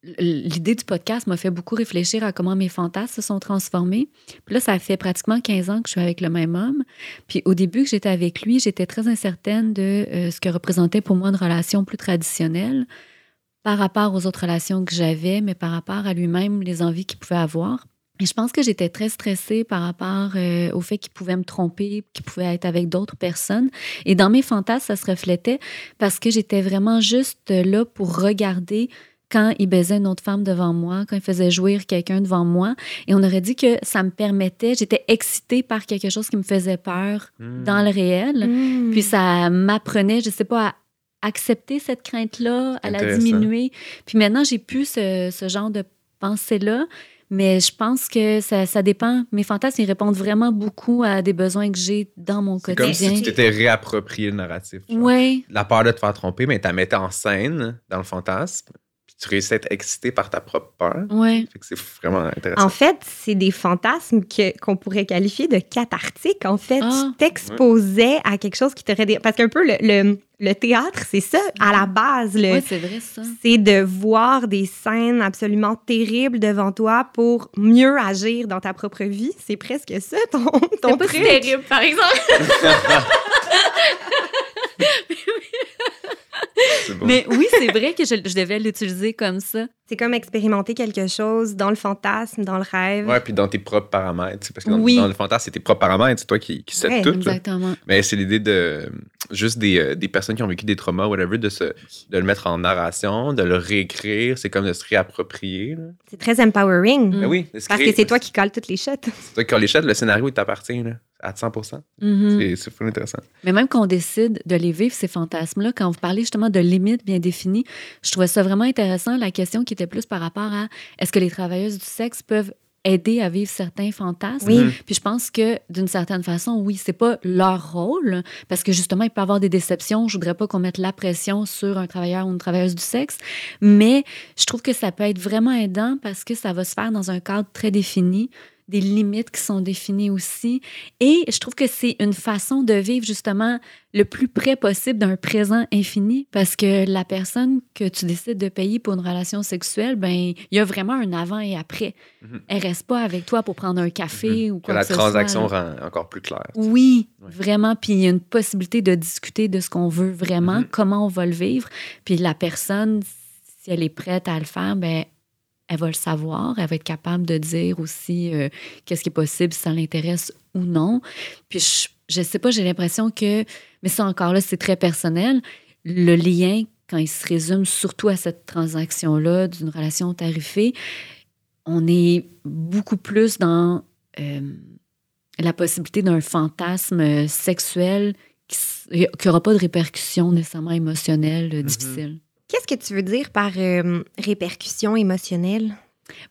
l'idée du podcast m'a fait beaucoup réfléchir à comment mes fantasmes se sont transformés. Puis là, ça fait pratiquement 15 ans que je suis avec le même homme. Puis au début que j'étais avec lui, j'étais très incertaine de euh, ce que représentait pour moi une relation plus traditionnelle par rapport aux autres relations que j'avais, mais par rapport à lui-même, les envies qu'il pouvait avoir. Et je pense que j'étais très stressée par rapport euh, au fait qu'il pouvait me tromper, qu'il pouvait être avec d'autres personnes. Et dans mes fantasmes, ça se reflétait parce que j'étais vraiment juste là pour regarder quand il baisait une autre femme devant moi, quand il faisait jouir quelqu'un devant moi. Et on aurait dit que ça me permettait, j'étais excitée par quelque chose qui me faisait peur Hmm. dans le réel. Mm. Puis ça m'apprenait, je sais pas, à accepter cette crainte-là, à la diminuer. Puis maintenant, j'ai plus ce, ce genre de pensée-là. Mais je pense que ça, ça dépend. Mes fantasmes, ils répondent vraiment beaucoup à des besoins que j'ai dans mon C'est comme quotidien. si tu t'étais réapproprié le narratif. Ouais, La peur de te faire tromper, mais tu la mettais en scène dans le fantasme. Tu réussis à être excité par ta propre peur. ouais. Fait que c'est vraiment intéressant. En fait, c'est des fantasmes que- qu'on pourrait qualifier de cathartiques. En fait, Ah. tu t'exposais à quelque chose qui t'aurait... dé- Parce qu'un peu, le, le- le théâtre, c'est ça, à la base. Le, Ouais, c'est vrai, ça. c'est de voir des scènes absolument terribles devant toi pour mieux agir dans ta propre vie. C'est presque ça, ton, ton C'est pas si truc. terrible, par exemple. *laughs* *laughs* Bon. Mais oui, c'est vrai que je, je devais l'utiliser comme ça. C'est comme expérimenter quelque chose dans le fantasme, dans le rêve. Ouais, puis dans tes propres paramètres. Parce que dans, Oui. dans le fantasme, c'est tes propres paramètres. C'est toi qui, qui sais Ouais, tout. là. Exactement. Mais c'est l'idée de juste des, euh, des personnes qui ont vécu des traumas, whatever, de, se, de le mettre en narration, de le réécrire. C'est comme de se réapproprier. C'est très empowering. Mm. Ben oui, Parce que c'est toi qui colles toutes les shots. C'est toi qui as les chètes, le scénario, il t'appartient à 100 Mhm. C'est- C'est full intéressant. Mais même quand on décide de les vivre, ces fantasmes-là, quand vous parlez justement de limites bien définies, je trouvais ça vraiment intéressant, la question qui était plus par rapport à est-ce que les travailleuses du sexe peuvent aider à vivre certains fantasmes? Oui. Mhm. Puis je pense que d'une certaine façon, oui, c'est pas leur rôle parce que justement, il peut y avoir des déceptions. Je voudrais pas qu'on mette la pression sur un travailleur ou une travailleuse du sexe, mais je trouve que ça peut être vraiment aidant parce que ça va se faire dans un cadre très défini des limites qui sont définies aussi. Et je trouve que c'est une façon de vivre justement le plus près possible d'un présent infini parce que la personne que tu décides de payer pour une relation sexuelle, ben il y a vraiment un avant et après. Mhm. Elle reste pas avec toi pour prendre un café ou Que quoi la que ce soit, transaction rend encore plus claire. Oui, vraiment. Puis il y a une possibilité de discuter de ce qu'on veut vraiment, Mhm. comment on va le vivre. Puis la personne, si elle est prête à le faire, ben elle va le savoir. Elle va être capable de dire aussi euh, qu'est-ce qui est possible, si ça l'intéresse ou non. Puis je, je sais pas, j'ai l'impression que, mais ça encore là, c'est très personnel. Le lien, quand il se résume surtout à cette transaction-là d'une relation tarifée, on est beaucoup plus dans euh, la possibilité d'un fantasme sexuel qui n'aura pas de répercussions nécessairement émotionnelles euh, Mhm. difficiles. Qu'est-ce que tu veux dire par euh, répercussion émotionnelle?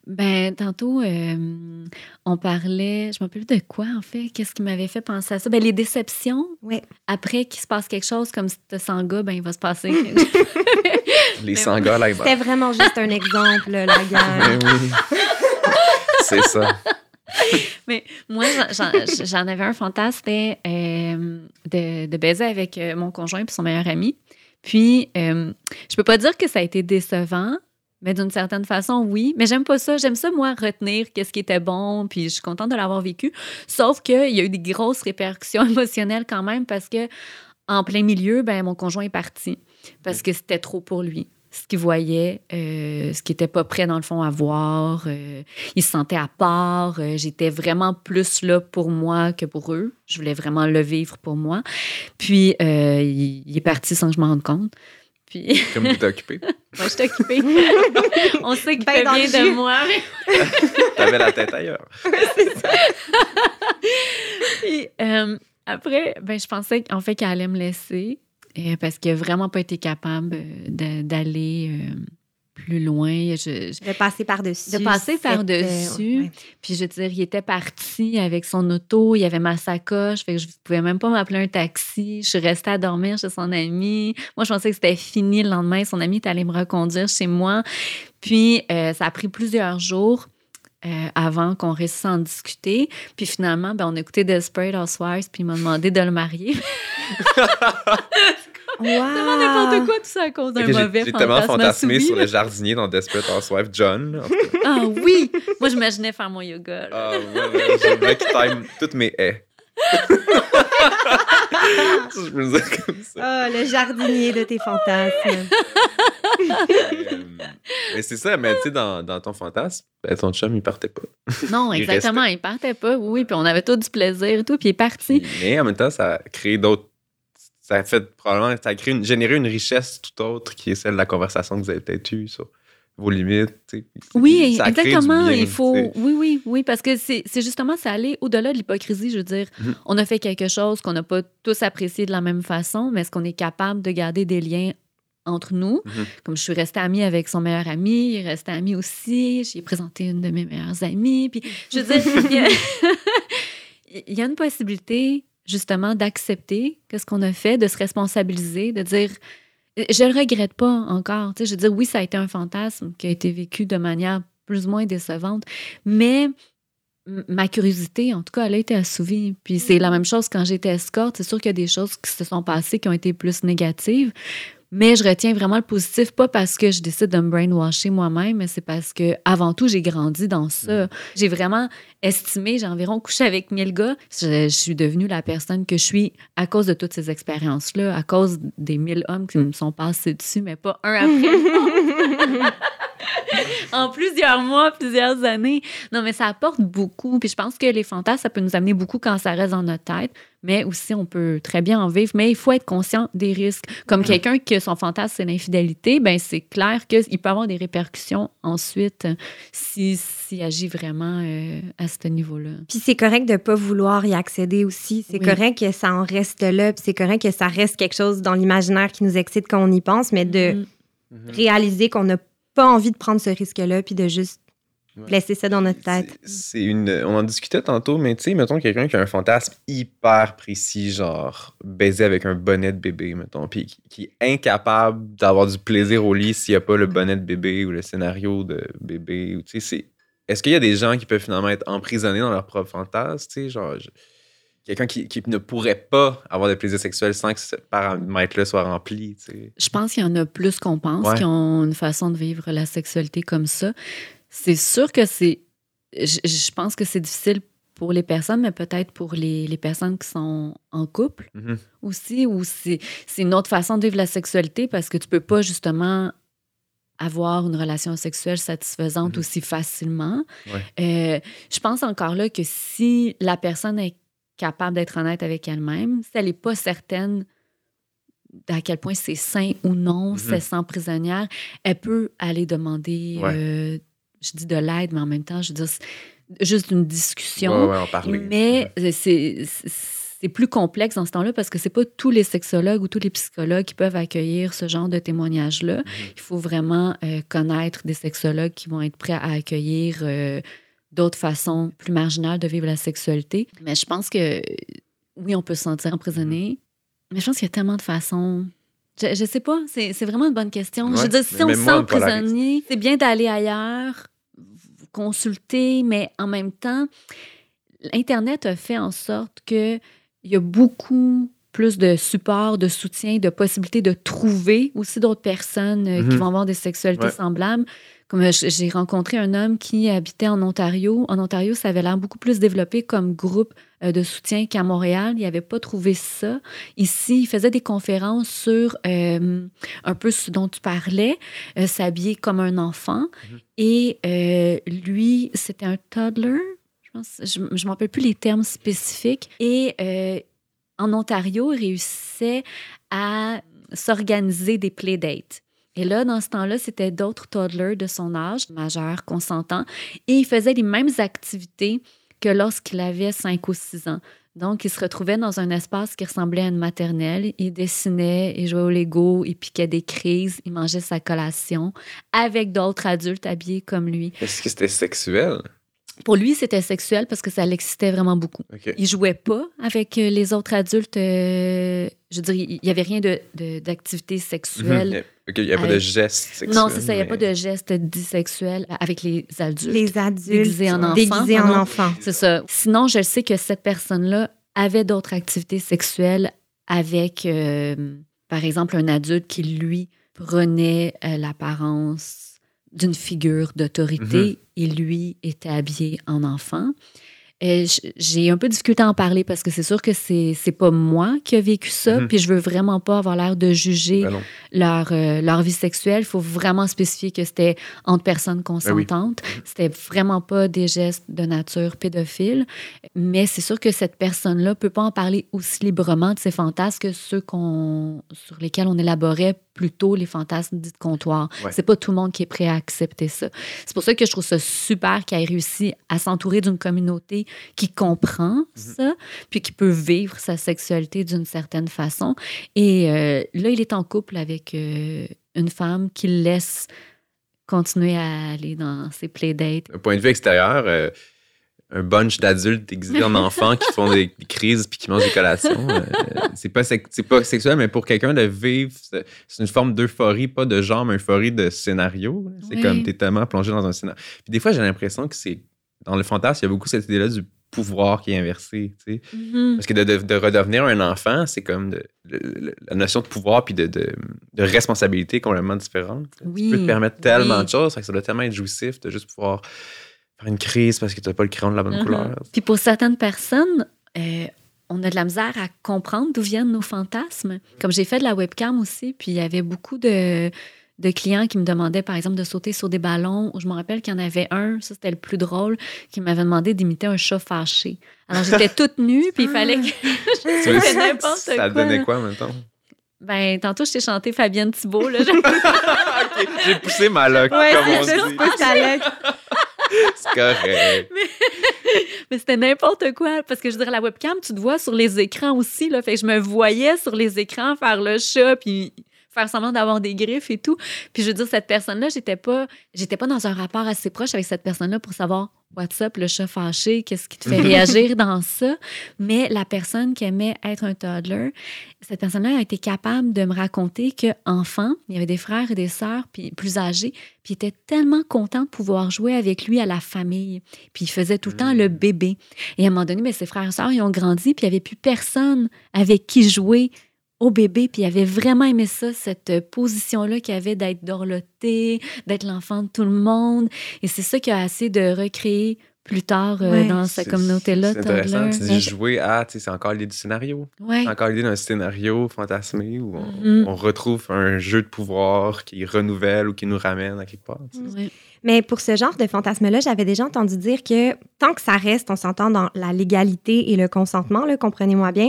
Ben, tantôt, euh, on parlait, je me rappelle plus de quoi, en fait? Qu'est-ce qui m'avait fait penser à ça? Ben, les déceptions. Ouais. Après qu'il se passe quelque chose, comme si tu sans gars, ben, il va se passer. *laughs* Les sangas, là, ils C'était vraiment juste un exemple, la gang. Ben oui. C'est ça. Mais moi, j'en avais un fantasme, c'était euh, de, de baiser avec euh, mon conjoint et son meilleur ami. Puis, euh, je peux pas dire que ça a été décevant, mais d'une certaine façon, oui. Mais j'aime pas ça. J'aime ça, moi, retenir qu'est-ce qui était bon, puis je suis contente de l'avoir vécu. Sauf qu'il y a eu des grosses répercussions *laughs* émotionnelles quand même parce que en plein milieu, ben, mon conjoint est parti parce que c'était trop pour lui. Ce qu'il voyait, euh, ce qui était pas prêt dans le fond à voir. euh, il se sentait à part. euh, J'étais vraiment plus là pour moi que pour eux. Je voulais vraiment le vivre pour moi. Puis, euh, il, il est parti sans que je m'en rende compte. Puis, *laughs* Comme tu t'es occupé. moi, je suis occupée. *laughs* On sait qu'il Ben fait bien de moi. mais- *laughs* T'avais la tête ailleurs. Puis, euh, après, ben, je pensais en fait qu'elle allait me laisser euh, parce qu'il n'a vraiment pas été capable euh, d'aller euh, plus loin. Je- je- De passer par-dessus. De passer par-dessus. euh, ouais. Puis je veux dire, il était parti avec son auto, il y avait ma sacoche, fait que je pouvais même pas m'appeler un taxi. Je suis restée à dormir chez son ami. Moi, je pensais que c'était fini le lendemain. Son ami est allé me reconduire chez moi. Puis euh, ça a pris plusieurs jours. euh, avant qu'on réussisse à en discuter. Puis finalement, ben, on a écouté Desperate Housewives, puis il m'a demandé de le marier. *laughs* *laughs* *laughs* Wow. N'importe quoi, tout ça à cause d'un Ok, j'ai- mauvais J'ai tellement fantasmé sur le jardinier dans Desperate Housewives, John. Ah oui! Moi, j'imaginais faire mon yoga. Ah, ouais, ouais, qu'il time toutes mes haies. *laughs* Je le dire comme ça. Ah, le jardinier de tes fantasmes. Euh, mais c'est ça, mais tu sais, dans, dans ton fantasme, ben, ton chum, il partait pas. Non, Il exactement. Il partait pas, oui. Puis on avait tout du plaisir et tout. Puis il est parti. Mais en même temps, ça a créé d'autres. Ça a fait probablement. Ça a créé une, généré une richesse tout autre qui est celle de la conversation que vous avez peut-être eue sur vos limites. Oui, Ça exactement. bien, il faut. Oui, oui, oui, parce que c'est justement, c'est aller au-delà de l'hypocrisie. Je veux dire, Mhm. on a fait quelque chose qu'on n'a pas tous apprécié de la même façon, mais est-ce qu'on est capable de garder des liens entre nous? Mhm. Comme je suis restée amie avec son meilleur ami, il est resté ami aussi. J'ai présenté une de mes meilleures amies. Puis, je veux dire, il y a, *laughs* *laughs* il y a une possibilité, justement, d'accepter ce qu'on a fait, de se responsabiliser, de dire. Je le regrette pas encore. Tu sais, je veux dire, oui, ça a été un fantasme qui a été vécu de manière plus ou moins décevante, mais ma curiosité, en tout cas, elle a été assouvie. Puis c'est la même chose quand j'étais escorte. C'est sûr qu'il y a des choses qui se sont passées qui ont été plus négatives, mais je retiens vraiment le positif, pas parce que je décide de me brainwasher moi-même, mais c'est parce que avant tout, j'ai grandi dans ça. J'ai vraiment estimé, j'ai environ couché avec 1000 gars. Je, je suis devenue la personne que je suis à cause de toutes ces expériences-là, à cause des 1000 hommes qui me sont passés dessus, mais pas un après l'autre. *laughs* *laughs* en plusieurs mois, plusieurs années. Non, mais ça apporte beaucoup. Puis je pense que les fantasmes, ça peut nous amener beaucoup quand ça reste dans notre tête, mais aussi on peut très bien en vivre. Mais il faut être conscient des risques. Comme quelqu'un que son fantasme, c'est l'infidélité, ben c'est clair qu'il peut avoir des répercussions ensuite s'il agit vraiment euh, à ce niveau-là. Puis c'est correct de pas vouloir y accéder aussi. C'est Oui. correct que ça en reste là. Puis c'est correct que ça reste quelque chose dans l'imaginaire qui nous excite quand on y pense, mais de Mhm. Mhm. réaliser qu'on n'a pas envie de prendre ce risque-là, puis de juste laisser ça dans notre tête. C'est- une. On en discutait tantôt, mais tu sais, mettons quelqu'un qui a un fantasme hyper précis, genre baiser avec un bonnet de bébé, mettons, puis qui, qui est incapable d'avoir du plaisir au lit s'il n'y a pas le bonnet de bébé ou le scénario de bébé. ou Tu sais, c'est. Est-ce qu'il y a des gens qui peuvent finalement être emprisonnés dans leur propre fantasme, tu sais, genre. je- Quelqu'un qui, qui ne pourrait pas avoir de plaisir sexuel sans que ce paramètre-là soit rempli, tu sais. Je pense qu'il y en a plus qu'on pense Ouais. qui ont une façon de vivre la sexualité comme ça. C'est sûr que c'est. Je, je pense que c'est difficile pour les personnes, mais peut-être pour les, les personnes qui sont en couple Mhm. aussi, ou c'est c'est une autre façon de vivre la sexualité parce que tu peux pas justement avoir une relation sexuelle satisfaisante Mhm. aussi facilement. Ouais. Euh, je pense encore là que si la personne est capable d'être honnête avec elle-même, si elle n'est pas certaine à quel point c'est sain ou non, Mhm. se sent prisonnière, elle peut aller demander, Ouais. euh, je dis de l'aide, mais en même temps, je c'est juste une discussion. Ouais, ouais, en parler. Mais c'est c'est plus complexe dans ce temps-là parce que c'est pas tous les sexologues ou tous les psychologues qui peuvent accueillir ce genre de témoignages-là. Mhm. Il faut vraiment euh, connaître des sexologues qui vont être prêts à accueillir euh, d'autres façons plus marginales de vivre la sexualité. Mais je pense que oui, on peut se sentir emprisonné, mais je pense qu'il y a tellement de façons. Je, je sais pas, c'est c'est vraiment une bonne question. je veux dire, si on se sent emprisonné, c'est bien d'aller ailleurs, consulter, mais en même temps, l'Internet a fait en sorte que il y a beaucoup plus de support, de soutien, de possibilités de trouver aussi d'autres personnes euh, qui Mhm. vont avoir des sexualités Ouais. semblables. Comme euh, j'ai rencontré un homme qui habitait en Ontario. En Ontario, ça avait l'air beaucoup plus développé comme groupe euh, de soutien qu'à Montréal. Il n'avait pas trouvé ça. Ici, il faisait des conférences sur euh, un peu ce dont tu parlais, euh, s'habiller comme un enfant. Mhm. Et euh, lui, c'était un toddler. Je pense, je ne me rappelle plus les termes spécifiques. Et euh, en Ontario, il réussissait à s'organiser des playdates. Et là, dans ce temps-là, c'était d'autres toddlers de son âge, majeurs, consentants, et il faisait les mêmes activités que lorsqu'il avait 5 ou 6 ans. Donc, il se retrouvait dans un espace qui ressemblait à une maternelle. Il dessinait, il jouait au Lego, il piquait des crises, il mangeait sa collation avec d'autres adultes habillés comme lui. Est-ce que c'était sexuel? Pour lui, c'était sexuel parce que ça l'excitait vraiment beaucoup. OK. Il jouait pas avec euh, les autres adultes. euh, je veux dire, il n'y avait rien de- de- d'activité Mhm. sexuelle. OK, il n'y a pas de geste sexuel. Non, c'est ça, il n'y a mais- pas de geste dit sexuel avec les adultes. Les adultes Déguisés en enfant. déguisés en non. enfant. C'est ça. Sinon, je sais que cette personne-là avait d'autres activités sexuelles avec, euh, par exemple, un adulte qui, lui, prenait euh, l'apparence d'une figure d'autorité et lui était habillé en enfant. J'ai un peu de difficulté à en parler parce que c'est sûr que c'est pas moi qui a vécu ça, Mhm. puis je veux vraiment pas avoir l'air de juger Ben leur, euh, leur vie sexuelle. Il faut vraiment spécifier que c'était entre personnes consentantes. C'était vraiment pas des gestes de nature pédophile. Mais c'est sûr que cette personne-là peut pas en parler aussi librement de ses fantasmes que ceux qu'on, sur lesquels on élaborait plutôt les fantasmes dits de comptoir. Ouais. C'est pas tout le monde qui est prêt à accepter ça. C'est pour ça que je trouve ça super qu'elle ait réussi à s'entourer d'une communauté qui comprend ça, puis qui peut vivre sa sexualité d'une certaine façon. Et euh, là, il est en couple avec euh, une femme qui laisse continuer à aller dans ses playdates. D'un point de vue extérieur, euh, un bunch d'adultes déguisés en enfants qui font des, *laughs* crises puis qui mangent des collations, euh, c'est pas, pas sexuel, mais pour quelqu'un de vivre, c'est une forme d'euphorie, pas de genre, mais euphorie de scénario. C'est Oui. comme t'es tellement plongé dans un scénario. Puis des fois, j'ai l'impression que c'est. Dans le fantasme, il y a beaucoup cette idée-là du pouvoir qui est inversé. tu sais. Mhm. Parce que de, de- de redevenir un enfant, c'est comme de- la notion de pouvoir puis de, responsabilité complètement différente. Oui, Tu peux te permettre tellement oui. de choses, que ça doit tellement être jouissif de juste pouvoir faire une crise parce que tu n'as pas le crayon de la bonne Mhm. couleur. Puis pour certaines personnes, euh, on a de la misère à comprendre d'où viennent nos fantasmes. Comme j'ai fait de la webcam aussi, puis il y avait beaucoup de, de clients qui me demandaient, par exemple, de sauter sur des ballons. Ou je me rappelle qu'il y en avait un, ça c'était le plus drôle, qui m'avait demandé d'imiter un chat fâché. Alors j'étais toute nue, puis il fallait que *laughs* je veux- fasse n'importe ça quoi. donnait quoi maintenant? Ben, tantôt, je t'ai chanté Fabienne Thibault. Là, *laughs* J'ai poussé ma loque, Ouais, comme on dit. *laughs* Mais c'était n'importe quoi. Parce que je dire, la webcam, tu te vois sur les écrans aussi. Là. Fait je me voyais sur les écrans faire le chat, puis faire semblant d'avoir des griffes et tout. Puis je veux dire, cette personne-là, j'étais pas, j'étais pas dans un rapport assez proche avec cette personne-là pour savoir what's up, le chat fâché, qu'est-ce qui te fait *laughs* réagir dans ça? Mais la personne qui aimait être un toddler, cette personne-là a été capable de me raconter qu'enfant, il y avait des frères et des sœurs puis plus âgés, puis il était tellement content de pouvoir jouer avec lui à la famille. Puis il faisait tout le temps le bébé. Et à un moment donné, mais ses frères et sœurs, ils ont grandi, puis il n'y avait plus personne avec qui jouer au bébé, puis il avait vraiment aimé ça, cette position-là qu'il avait d'être dorloté, d'être l'enfant de tout le monde. Et c'est ça qu'il a essayé de recréer plus tard euh, Ouais. dans sa C'est- communauté-là. C'est intéressant. Tu dis jouer à, tu sais, c'est encore l'idée du scénario. Ouais. C'est encore l'idée d'un scénario fantasmé où on, Mhm. on retrouve un jeu de pouvoir qui renouvelle ou qui nous ramène à quelque part. Mais pour ce genre de fantasme-là, j'avais déjà entendu dire que tant que ça reste, on s'entend dans la légalité et le consentement, comprenez-moi bien,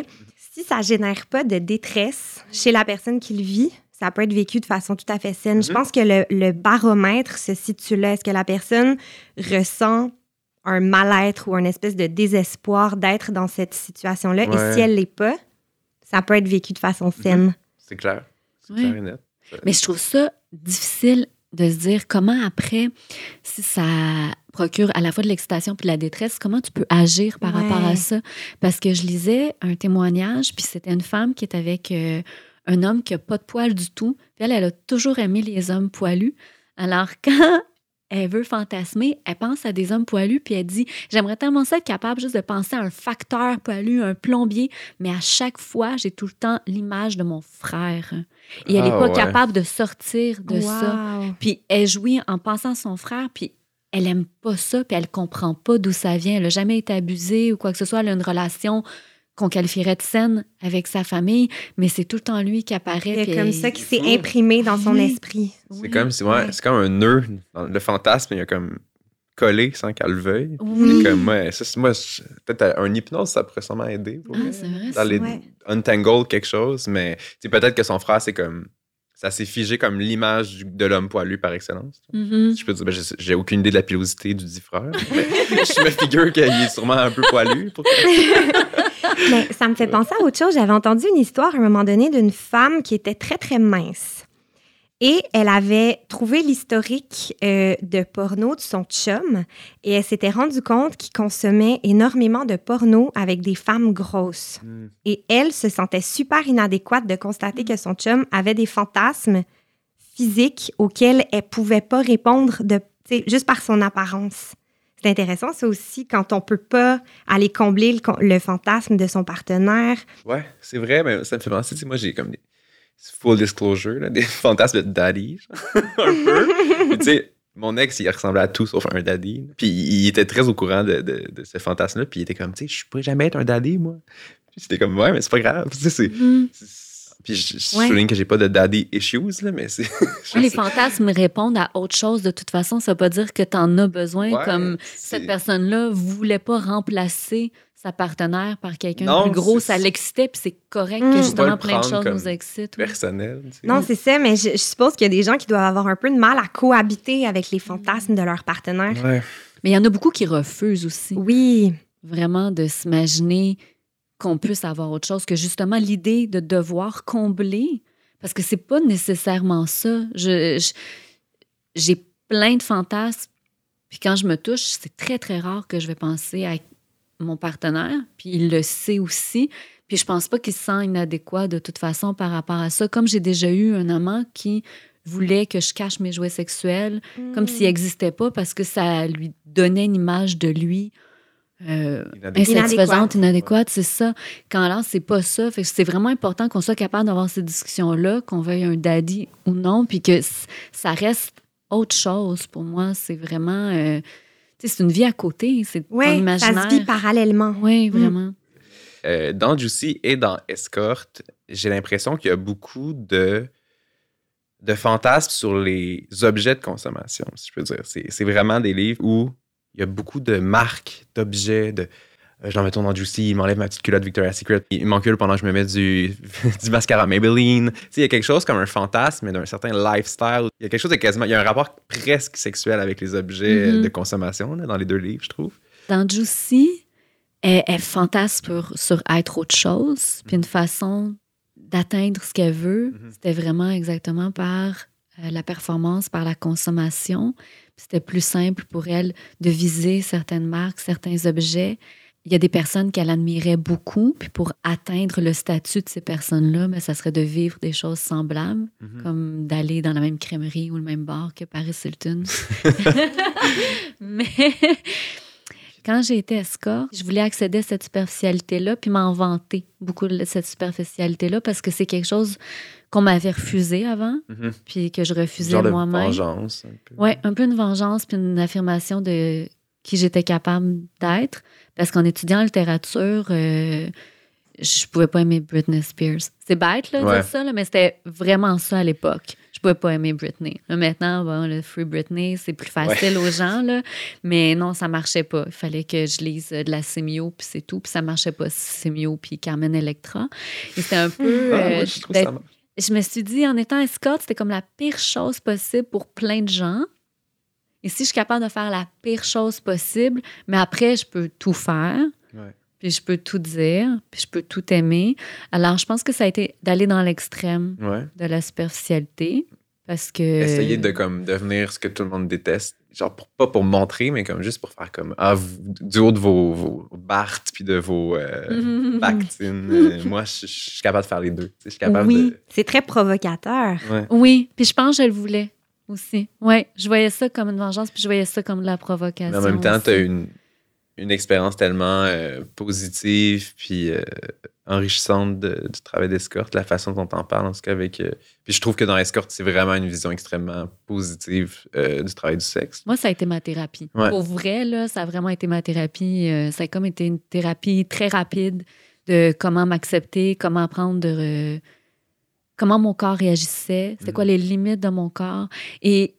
si ça génère pas de détresse chez la personne qui le vit, ça peut être vécu de façon tout à fait saine. Je Mhm. pense que le, le baromètre se situe là. Est-ce que la personne ressent un mal-être ou une espèce de désespoir d'être dans cette situation-là? Et si elle l'est pas, ça peut être vécu de façon saine. C'est clair. C'est clair et net. Mais je trouve ça difficile de se dire comment après, si ça procure à la fois de l'excitation puis de la détresse, comment tu peux agir par Ouais. rapport à ça? Parce que je lisais un témoignage, puis c'était une femme qui est avec euh, un homme qui n'a pas de poils du tout. Puis elle, elle a toujours aimé les hommes poilus. Alors *laughs* quand elle veut fantasmer, elle pense à des hommes poilus, puis elle dit J'aimerais tellement ça être capable juste de penser à un facteur poilu, un plombier, mais à chaque fois, j'ai tout le temps l'image de mon frère. Et elle n'est Ah, pas ouais. capable de sortir de ça. Puis elle jouit en pensant à son frère, puis elle aime pas ça, puis elle comprend pas d'où ça vient. Elle n'a jamais été abusée ou quoi que ce soit. Elle a une relation qu'on qualifierait de saine avec sa famille, mais c'est tout le temps lui qui apparaît. C'est comme ça qui s'est imprimé dans son Oui. esprit. C'est Oui. comme, ouais, Ouais. c'est comme un nœud. Le fantasme, il y a comme collé sans qu'elle le veuille. Oui. C'est comme, ouais, ça, c'est- moi, peut-être un hypnose, ça pourrait sûrement aider. pour Ah, c'est vrai. dans ça. les Ouais. untangle quelque chose, mais c'est peut-être que son frère, c'est comme. Ça s'est figé comme l'image de l'homme poilu par excellence. Mhm. Je peux dire, ben, j'ai aucune idée de la pilosité du dit frère, mais *laughs* je me figure qu'il est sûrement un peu poilu. Pour que- *laughs* *laughs* Mais ça me fait penser à autre chose. J'avais entendu une histoire à un moment donné d'une femme qui était très, très mince. Et elle avait trouvé l'historique euh, de porno de son chum et elle s'était rendue compte qu'il consommait énormément de porno avec des femmes grosses. Hmm. Et elle se sentait super inadéquate de constater que son chum avait des fantasmes physiques auxquels elle pouvait pas répondre de, juste par son apparence. C'est intéressant, ça aussi, quand on peut pas aller combler le, fantasme de son partenaire. Ouais, c'est vrai, mais ça me fait penser, tu sais, moi, j'ai comme des full disclosure, là, des *laughs* fantasmes de daddy, *laughs* un peu. Tu sais, mon ex, il ressemblait à tout sauf un daddy. Puis il était très au courant de, de- de ce fantasme-là. Puis il était comme, tu sais, je pourrais jamais être un daddy, moi. Puis c'était comme, ouais, mais c'est pas grave. Tu sais, c'est- Mhm. Puis je, je Ouais. souligne que j'ai pas de daddy issues, là, mais c'est. *laughs* Ouais, les fantasmes répondent à autre chose de toute façon. Ça veut pas dire que tu en as besoin. Ouais, comme cette personne-là voulait pas remplacer sa partenaire par quelqu'un de Non, plus gros. c'est- Ça l'excitait, puis c'est correct Mm. que justement le plein de choses nous excitent. oui. personnel. tu sais. Non, c'est ça, mais je, je suppose qu'il y a des gens qui doivent avoir un peu de mal à cohabiter avec les fantasmes de leur partenaire. Ouais. Mais il y en a beaucoup qui refusent aussi. Oui. Vraiment de s'imaginer qu'on puisse avoir autre chose que justement l'idée de devoir combler. Parce que c'est pas nécessairement ça. Je, j'ai plein de fantasmes. Puis quand je me touche, c'est très, très rare que je vais penser à mon partenaire. Puis il le sait aussi. Puis je pense pas qu'il se sent inadéquat de toute façon par rapport à ça. Comme j'ai déjà eu un amant qui voulait que je cache mes jouets sexuels comme s'il n'existait pas parce que ça lui donnait une image de lui euh, insatisfaisante, inadéquate, c'est ça. Quand là, c'est pas ça. Fait que c'est vraiment important qu'on soit capable d'avoir ces discussions-là, qu'on veuille un daddy ou non, puis que ça reste autre chose pour moi. C'est vraiment. euh, c'est une vie à côté. C'est ton Oui, ça imaginaire. se vit parallèlement. Oui, vraiment. Euh, dans Juicy et dans Escort, j'ai l'impression qu'il y a beaucoup de, de fantasmes sur les objets de consommation, si je peux dire. C'est c'est vraiment des livres où il y a beaucoup de marques, d'objets, de. euh, J'en mettons dans Juicy, il m'enlève ma petite culotte Victoria's Secret, il m'encule pendant que je me mets du, *laughs* du mascara Maybelline. Tu sais, il y a quelque chose comme un fantasme, d'un certain lifestyle. Il y a quelque chose de quasiment. Il y a un rapport presque sexuel avec les objets Mhm. de consommation là, dans les deux livres, je trouve. Dans Juicy, elle, elle fantasme sur, sur être autre chose, puis une façon d'atteindre ce qu'elle veut. Mhm. C'était vraiment exactement par la performance, par la consommation. C'était plus simple pour elle de viser certaines marques, certains objets. Il y a des personnes qu'elle admirait beaucoup, puis pour atteindre le statut de ces personnes-là, mais ça serait de vivre des choses semblables, Mhm. comme d'aller dans la même crèmerie ou le même bar que Paris Hilton. *laughs* *laughs* Mais quand j'ai été escorte, je voulais accéder à cette superficialité-là puis m'en vanter beaucoup de cette superficialité-là parce que c'est quelque chose qu'on m'avait refusé avant Mhm. puis que je refusais moi-même. vengeance. un peu. Oui, un peu une vengeance puis une affirmation de qui j'étais capable d'être. Parce qu'en étudiant en littérature, euh, je pouvais pas aimer Britney Spears. C'est bête, là, de Ouais. dire ça, là, mais c'était vraiment ça à l'époque. Je pouvais pas aimer Britney. Là, maintenant, bon, le Free Britney, c'est plus facile aux gens, là. Mais non, ça marchait pas. Il fallait que je lise euh, de la Sémio, puis c'est tout. Puis ça marchait pas, Sémio, puis Carmen Electra. Et c'était un peu... *laughs* Ah, euh, moi, je trouve ça marche. Je me suis dit, en étant escorte, c'était comme la pire chose possible pour plein de gens. Et si je suis capable de faire la pire chose possible, mais après, je peux tout faire, Ouais. puis je peux tout dire, puis je peux tout aimer. Alors, je pense que ça a été d'aller dans l'extrême Ouais. de la superficialité, parce que... Essayer de comme devenir ce que tout le monde déteste. Genre, pour- pas pour montrer, mais comme juste pour faire comme ah, vous- du haut de vos, vos Bart puis de vos euh, *laughs* Bactines. euh, moi, je je suis capable de faire les deux. Je suis capable Oui. C'est très provocateur. Ouais. Oui, puis je pense que je le voulais aussi. Oui, je voyais ça comme une vengeance, puis je voyais ça comme de la provocation. Mais en même temps, tu as une, une expérience tellement euh, positive puis euh, enrichissante de- du travail d'escorte, la façon dont on parle, en tout cas avec. euh, puis je trouve que dans escorte, c'est vraiment une vision extrêmement positive du travail du sexe. Moi, ça a été ma thérapie. Ouais. Pour vrai, là, ça a vraiment été ma thérapie. Ça a comme été une thérapie très rapide de comment m'accepter, comment apprendre de... re- comment mon corps réagissait, c'était Mhm. quoi les limites de mon corps. Et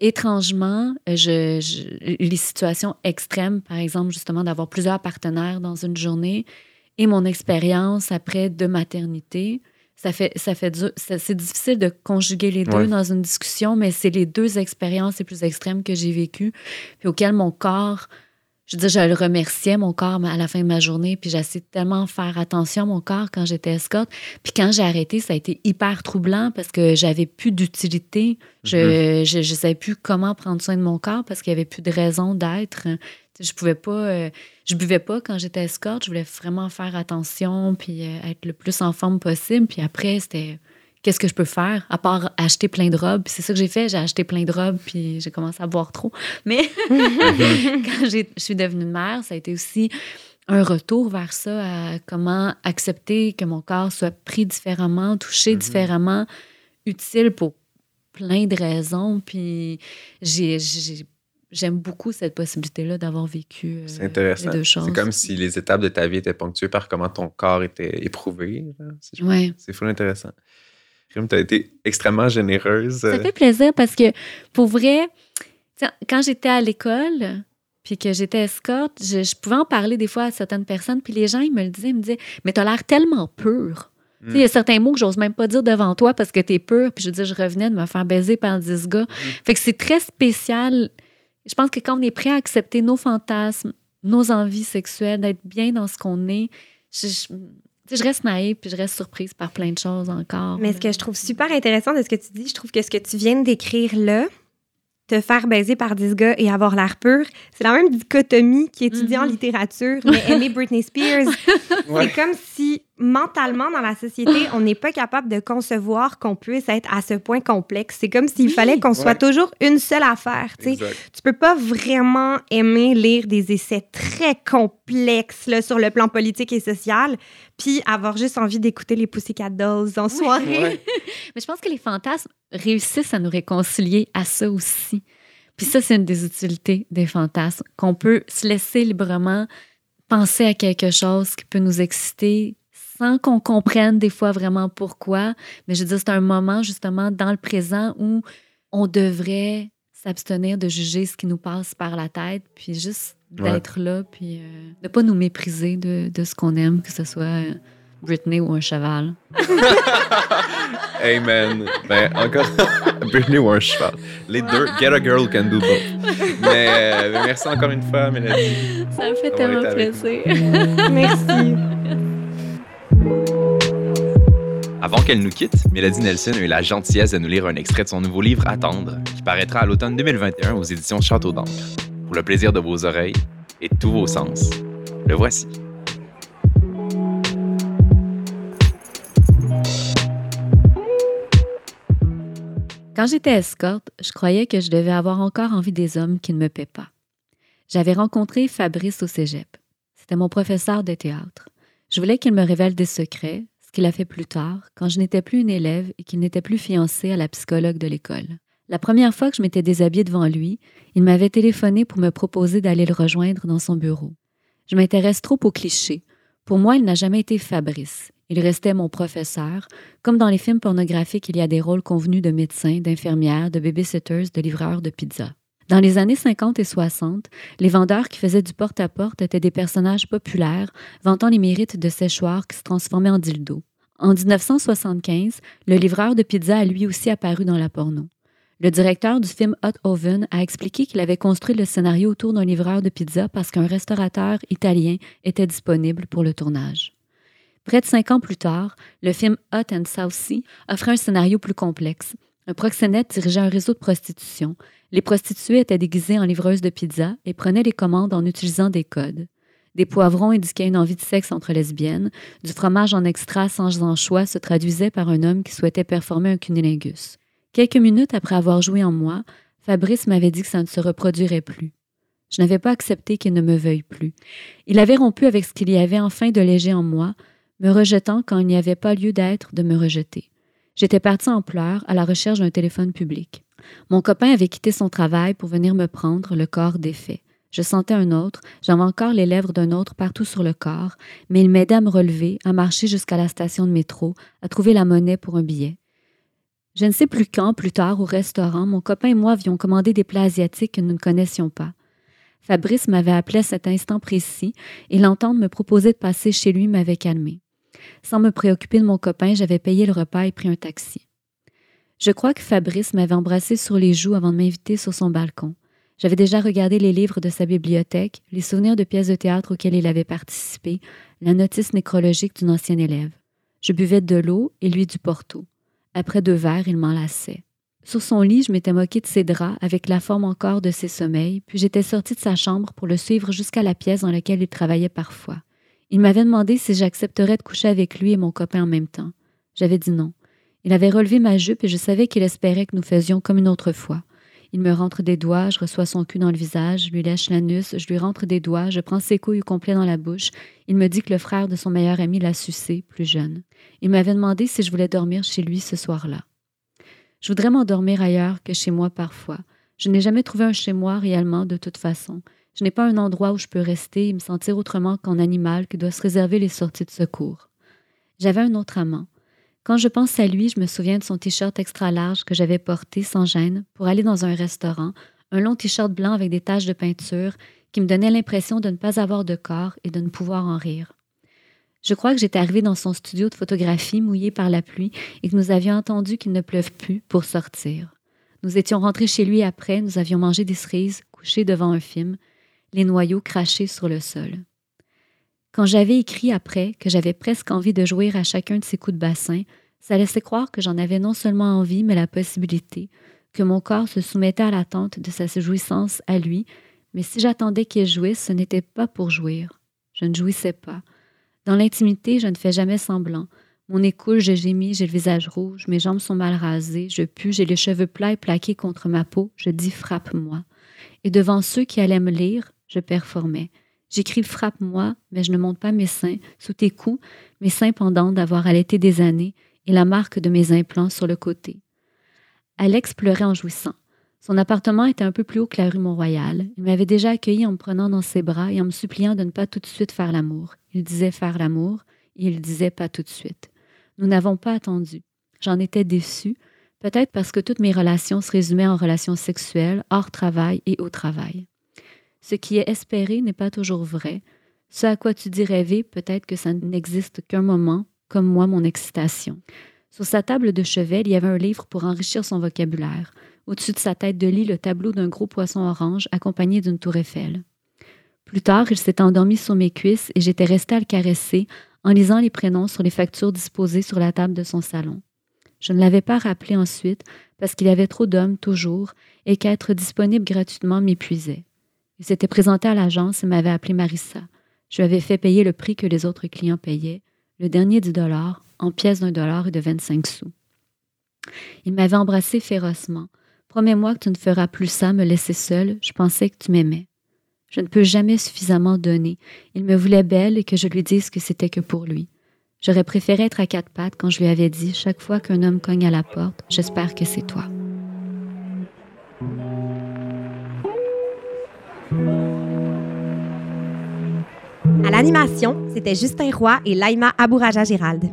étrangement, euh, je, je- les situations extrêmes, par exemple, justement, d'avoir plusieurs partenaires dans une journée et mon expérience après de maternité, ça fait, ça fait c'est difficile de conjuguer les deux Ouais. dans une discussion, mais c'est les deux expériences les plus extrêmes que j'ai vécues, puis auxquelles mon corps, je veux dire, je le remerciais, mon corps, à la fin de ma journée, puis j'essayais tellement faire attention à mon corps quand j'étais escorte. Puis quand j'ai arrêté, ça a été hyper troublant parce que j'avais plus d'utilité. Je, je, je savais plus comment prendre soin de mon corps parce qu'il y avait plus de raison d'être. Je pouvais pas, euh, je buvais pas quand j'étais escorte. Je voulais vraiment faire attention puis euh, être le plus en forme possible. Puis après, c'était qu'est-ce que je peux faire à part acheter plein de robes. C'est ça que j'ai fait. J'ai acheté plein de robes puis j'ai commencé à boire trop. Mais *laughs* quand je suis devenue mère, ça a été aussi un retour vers ça, à comment accepter que mon corps soit pris différemment, touché Mhm. différemment, utile pour plein de raisons. Puis j'ai, j'aime beaucoup cette possibilité-là d'avoir vécu intéressant. les deux choses. C'est comme si les étapes de ta vie étaient ponctuées par comment ton corps était éprouvé. C'est Ouais. c'est fou intéressant. Tu as été extrêmement généreuse. Ça fait plaisir parce que, pour vrai, quand j'étais à l'école, puis que j'étais escorte, je, je pouvais en parler des fois à certaines personnes, puis les gens, ils me le disaient, ils me disaient, mais t'as l'air tellement pur. Sais, Il y a certains mots que j'ose même pas dire devant toi parce que t'es pur, puis je dire, je revenais de me faire baiser par 10 gars. Fait que c'est très spécial. Je pense que quand on est prêt à accepter nos fantasmes, nos envies sexuelles, d'être bien dans ce qu'on est, je, je- je reste naïve puis je reste surprise par plein de choses encore. Mais ce que je trouve super intéressant de ce que tu dis, je trouve que ce que tu viens de décrire là, te faire baiser par 10 gars et avoir l'air pur, c'est la même dichotomie qui étudie en Mhm. littérature, *laughs* mais aimer Britney Spears. *laughs* Ouais. C'est comme si mentalement, dans la société, on n'est pas capable de concevoir qu'on puisse être à ce point complexe. C'est comme s'il Oui. fallait qu'on soit toujours une seule affaire. tu. Tu peux pas vraiment aimer lire des essais très complexes là, sur le plan politique et social, puis avoir juste envie d'écouter les Pussycat Dolls en soirée. Ouais. *laughs* Mais je pense que les fantasmes réussissent à nous réconcilier à ça aussi. Puis ça, c'est une des utilités des fantasmes, qu'on peut se laisser librement penser à quelque chose qui peut nous exciter sans qu'on comprenne des fois vraiment pourquoi. Mais je veux dire, c'est un moment justement dans le présent où on devrait s'abstenir de juger ce qui nous passe par la tête, puis juste Ouais. d'être là, puis euh, de pas nous mépriser de, de ce qu'on aime, que ce soit euh, Britney ou un cheval. *laughs* Amen. Ben, encore, *laughs* Britney ou un cheval. Les deux, get a girl who can do both. Mais euh, ben, merci encore une fois, Mélodie. Ça me fait tellement plaisir. *laughs* Merci. Avant qu'elle nous quitte, Mélodie Nelson a eu la gentillesse de nous lire un extrait de son nouveau livre Attendre, qui paraîtra à l'automne 2021 aux éditions Château d'encre. Pour le plaisir de vos oreilles et tous vos sens, le voici. Quand j'étais escorte, je croyais que je devais avoir encore envie des hommes qui ne me paient pas. J'avais rencontré Fabrice au cégep. C'était mon professeur de théâtre. Je voulais qu'il me révèle des secrets, ce qu'il a fait plus tard, quand je n'étais plus une élève et qu'il n'était plus fiancé à la psychologue de l'école. La première fois que je m'étais déshabillée devant lui, il m'avait téléphoné pour me proposer d'aller le rejoindre dans son bureau. Je m'intéresse trop aux clichés. Pour moi, il n'a jamais été Fabrice. Il restait mon professeur, comme dans les films pornographiques, il y a des rôles convenus de médecins, d'infirmières, de babysitters, de livreurs de pizza. Dans les années 50 et 60, les vendeurs qui faisaient du porte-à-porte étaient des personnages populaires, vantant les mérites de séchoirs qui se transformaient en dildo. En 1975, le livreur de pizza a lui aussi apparu dans la porno. Le directeur du film Hot Oven a expliqué qu'il avait construit le scénario autour d'un livreur de pizza parce qu'un restaurateur italien était disponible pour le tournage. Près de cinq ans plus tard, le film Hot and Saucy offrait un scénario plus complexe. Un proxénète dirigeait un réseau de prostitution. Les prostituées étaient déguisées en livreuses de pizza et prenaient les commandes en utilisant des codes. Des poivrons indiquaient une envie de sexe entre lesbiennes. Du fromage en extra sans anchois se traduisait par un homme qui souhaitait performer un cunilingus. Quelques minutes après avoir joué en moi, Fabrice m'avait dit que ça ne se reproduirait plus. Je n'avais pas accepté qu'il ne me veuille plus. Il avait rompu avec ce qu'il y avait enfin de léger en moi, me rejetant quand il n'y avait pas lieu d'être de me rejeter. J'étais partie en pleurs à la recherche d'un téléphone public. Mon copain avait quitté son travail pour venir me prendre, le corps défait. Je sentais un autre, j'avais encore les lèvres d'un autre partout sur le corps, mais il m'aidait à me relever, à marcher jusqu'à la station de métro, à trouver la monnaie pour un billet. Je ne sais plus quand, plus tard, au restaurant, mon copain et moi avions commandé des plats asiatiques que nous ne connaissions pas. Fabrice m'avait appelé à cet instant précis et l'entendre me proposer de passer chez lui m'avait calmé. Sans me préoccuper de mon copain, j'avais payé le repas et pris un taxi. Je crois que Fabrice m'avait embrassé sur les joues avant de m'inviter sur son balcon. J'avais déjà regardé les livres de sa bibliothèque, les souvenirs de pièces de théâtre auxquelles il avait participé, la notice nécrologique d'une ancienne élève. Je buvais de l'eau et lui du porto. Après deux verres, il m'enlaçait. Sur son lit, je m'étais moquée de ses draps avec la forme encore de ses sommeils, puis j'étais sortie de sa chambre pour le suivre jusqu'à la pièce dans laquelle il travaillait parfois. Il m'avait demandé si j'accepterais de coucher avec lui et mon copain en même temps. J'avais dit non. Il avait relevé ma jupe et je savais qu'il espérait que nous faisions comme une autre fois. Il me rentre des doigts, je reçois son cul dans le visage, je lui lèche l'anus, je lui rentre des doigts, je prends ses couilles au complet dans la bouche. Il me dit que le frère de son meilleur ami l'a sucé, plus jeune. Il m'avait demandé si je voulais dormir chez lui ce soir-là. Je voudrais m'endormir ailleurs que chez moi parfois. Je n'ai jamais trouvé un chez moi réellement de toute façon. Je n'ai pas un endroit où je peux rester et me sentir autrement qu'en animal qui doit se réserver les sorties de secours. J'avais un autre amant. Quand je pense à lui, je me souviens de son t-shirt extra large que j'avais porté sans gêne pour aller dans un restaurant, un long t-shirt blanc avec des taches de peinture qui me donnait l'impression de ne pas avoir de corps et de ne pouvoir en rire. Je crois que j'étais arrivée dans son studio de photographie mouillé par la pluie et que nous avions entendu qu'il ne pleuve plus pour sortir. Nous étions rentrés chez lui après, nous avions mangé des cerises, couchés devant un film, les noyaux crachés sur le sol. Quand j'avais écrit après que j'avais presque envie de jouir à chacun de ces coups de bassin, ça laissait croire que j'en avais non seulement envie, mais la possibilité, que mon corps se soumettait à l'attente de sa jouissance à lui, mais si j'attendais qu'il jouisse, ce n'était pas pour jouir. Je ne jouissais pas. Dans l'intimité, je ne fais jamais semblant. Mon nez coule, je gémis, j'ai le visage rouge, mes jambes sont mal rasées, je pue, j'ai les cheveux plats et plaqués contre ma peau, je dis frappe-moi. Et devant ceux qui allaient me lire, je performais. J'écris frappe-moi, mais je ne monte pas mes seins. Sous tes coups, mes seins pendants d'avoir allaité des années et la marque de mes implants sur le côté. Alex pleurait en jouissant. Son appartement était un peu plus haut que la rue Mont-Royal. Il m'avait déjà accueilli en me prenant dans ses bras et en me suppliant de ne pas tout de suite faire l'amour. Il disait faire l'amour et il disait pas tout de suite. Nous n'avons pas attendu. J'en étais déçue, peut-être parce que toutes mes relations se résumaient en relations sexuelles, hors travail et au travail. Ce qui est espéré n'est pas toujours vrai. Ce à quoi tu dis rêver, peut-être que ça n'existe qu'un moment, comme moi mon excitation. Sur sa table de chevet, il y avait un livre pour enrichir son vocabulaire. Au-dessus de sa tête de lit, le tableau d'un gros poisson orange accompagné d'une tour Eiffel. Plus tard, il s'est endormi sur mes cuisses et j'étais restée à le caresser en lisant les prénoms sur les factures disposées sur la table de son salon. Je ne l'avais pas rappelé ensuite parce qu'il y avait trop d'hommes toujours et qu'être disponible gratuitement m'épuisait. Il s'était présenté à l'agence et m'avait appelé Marissa. Je lui avais fait payer le prix que les autres clients payaient, le dernier du dollar, en pièces d'un dollar et de 25 sous. Il m'avait embrassé férocement. Promets-moi que tu ne feras plus ça, me laisser seule. Je pensais que tu m'aimais. Je ne peux jamais suffisamment donner. Il me voulait belle et que je lui dise que c'était que pour lui. J'aurais préféré être à quatre pattes quand je lui avais dit chaque fois qu'un homme cogne à la porte, j'espère que c'est toi. À l'animation, c'était Justin Roy et Laima Abouraja Gérald.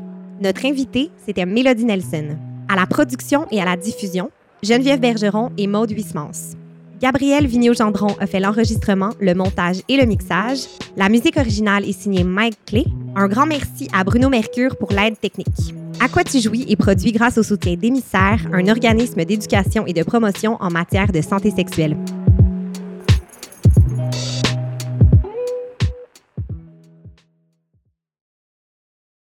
Notre invité, c'était Mélodie Nelson. À la production et à la diffusion, Geneviève Bergeron et Maude Huismans. Gabriel Vigneault-Gendron a fait l'enregistrement, le montage et le mixage. La musique originale est signée Mike Clay. Un grand merci à Bruno Mercure pour l'aide technique. À quoi tu jouis est produit grâce au soutien d'Émissaire, un organisme d'éducation et de promotion en matière de santé sexuelle.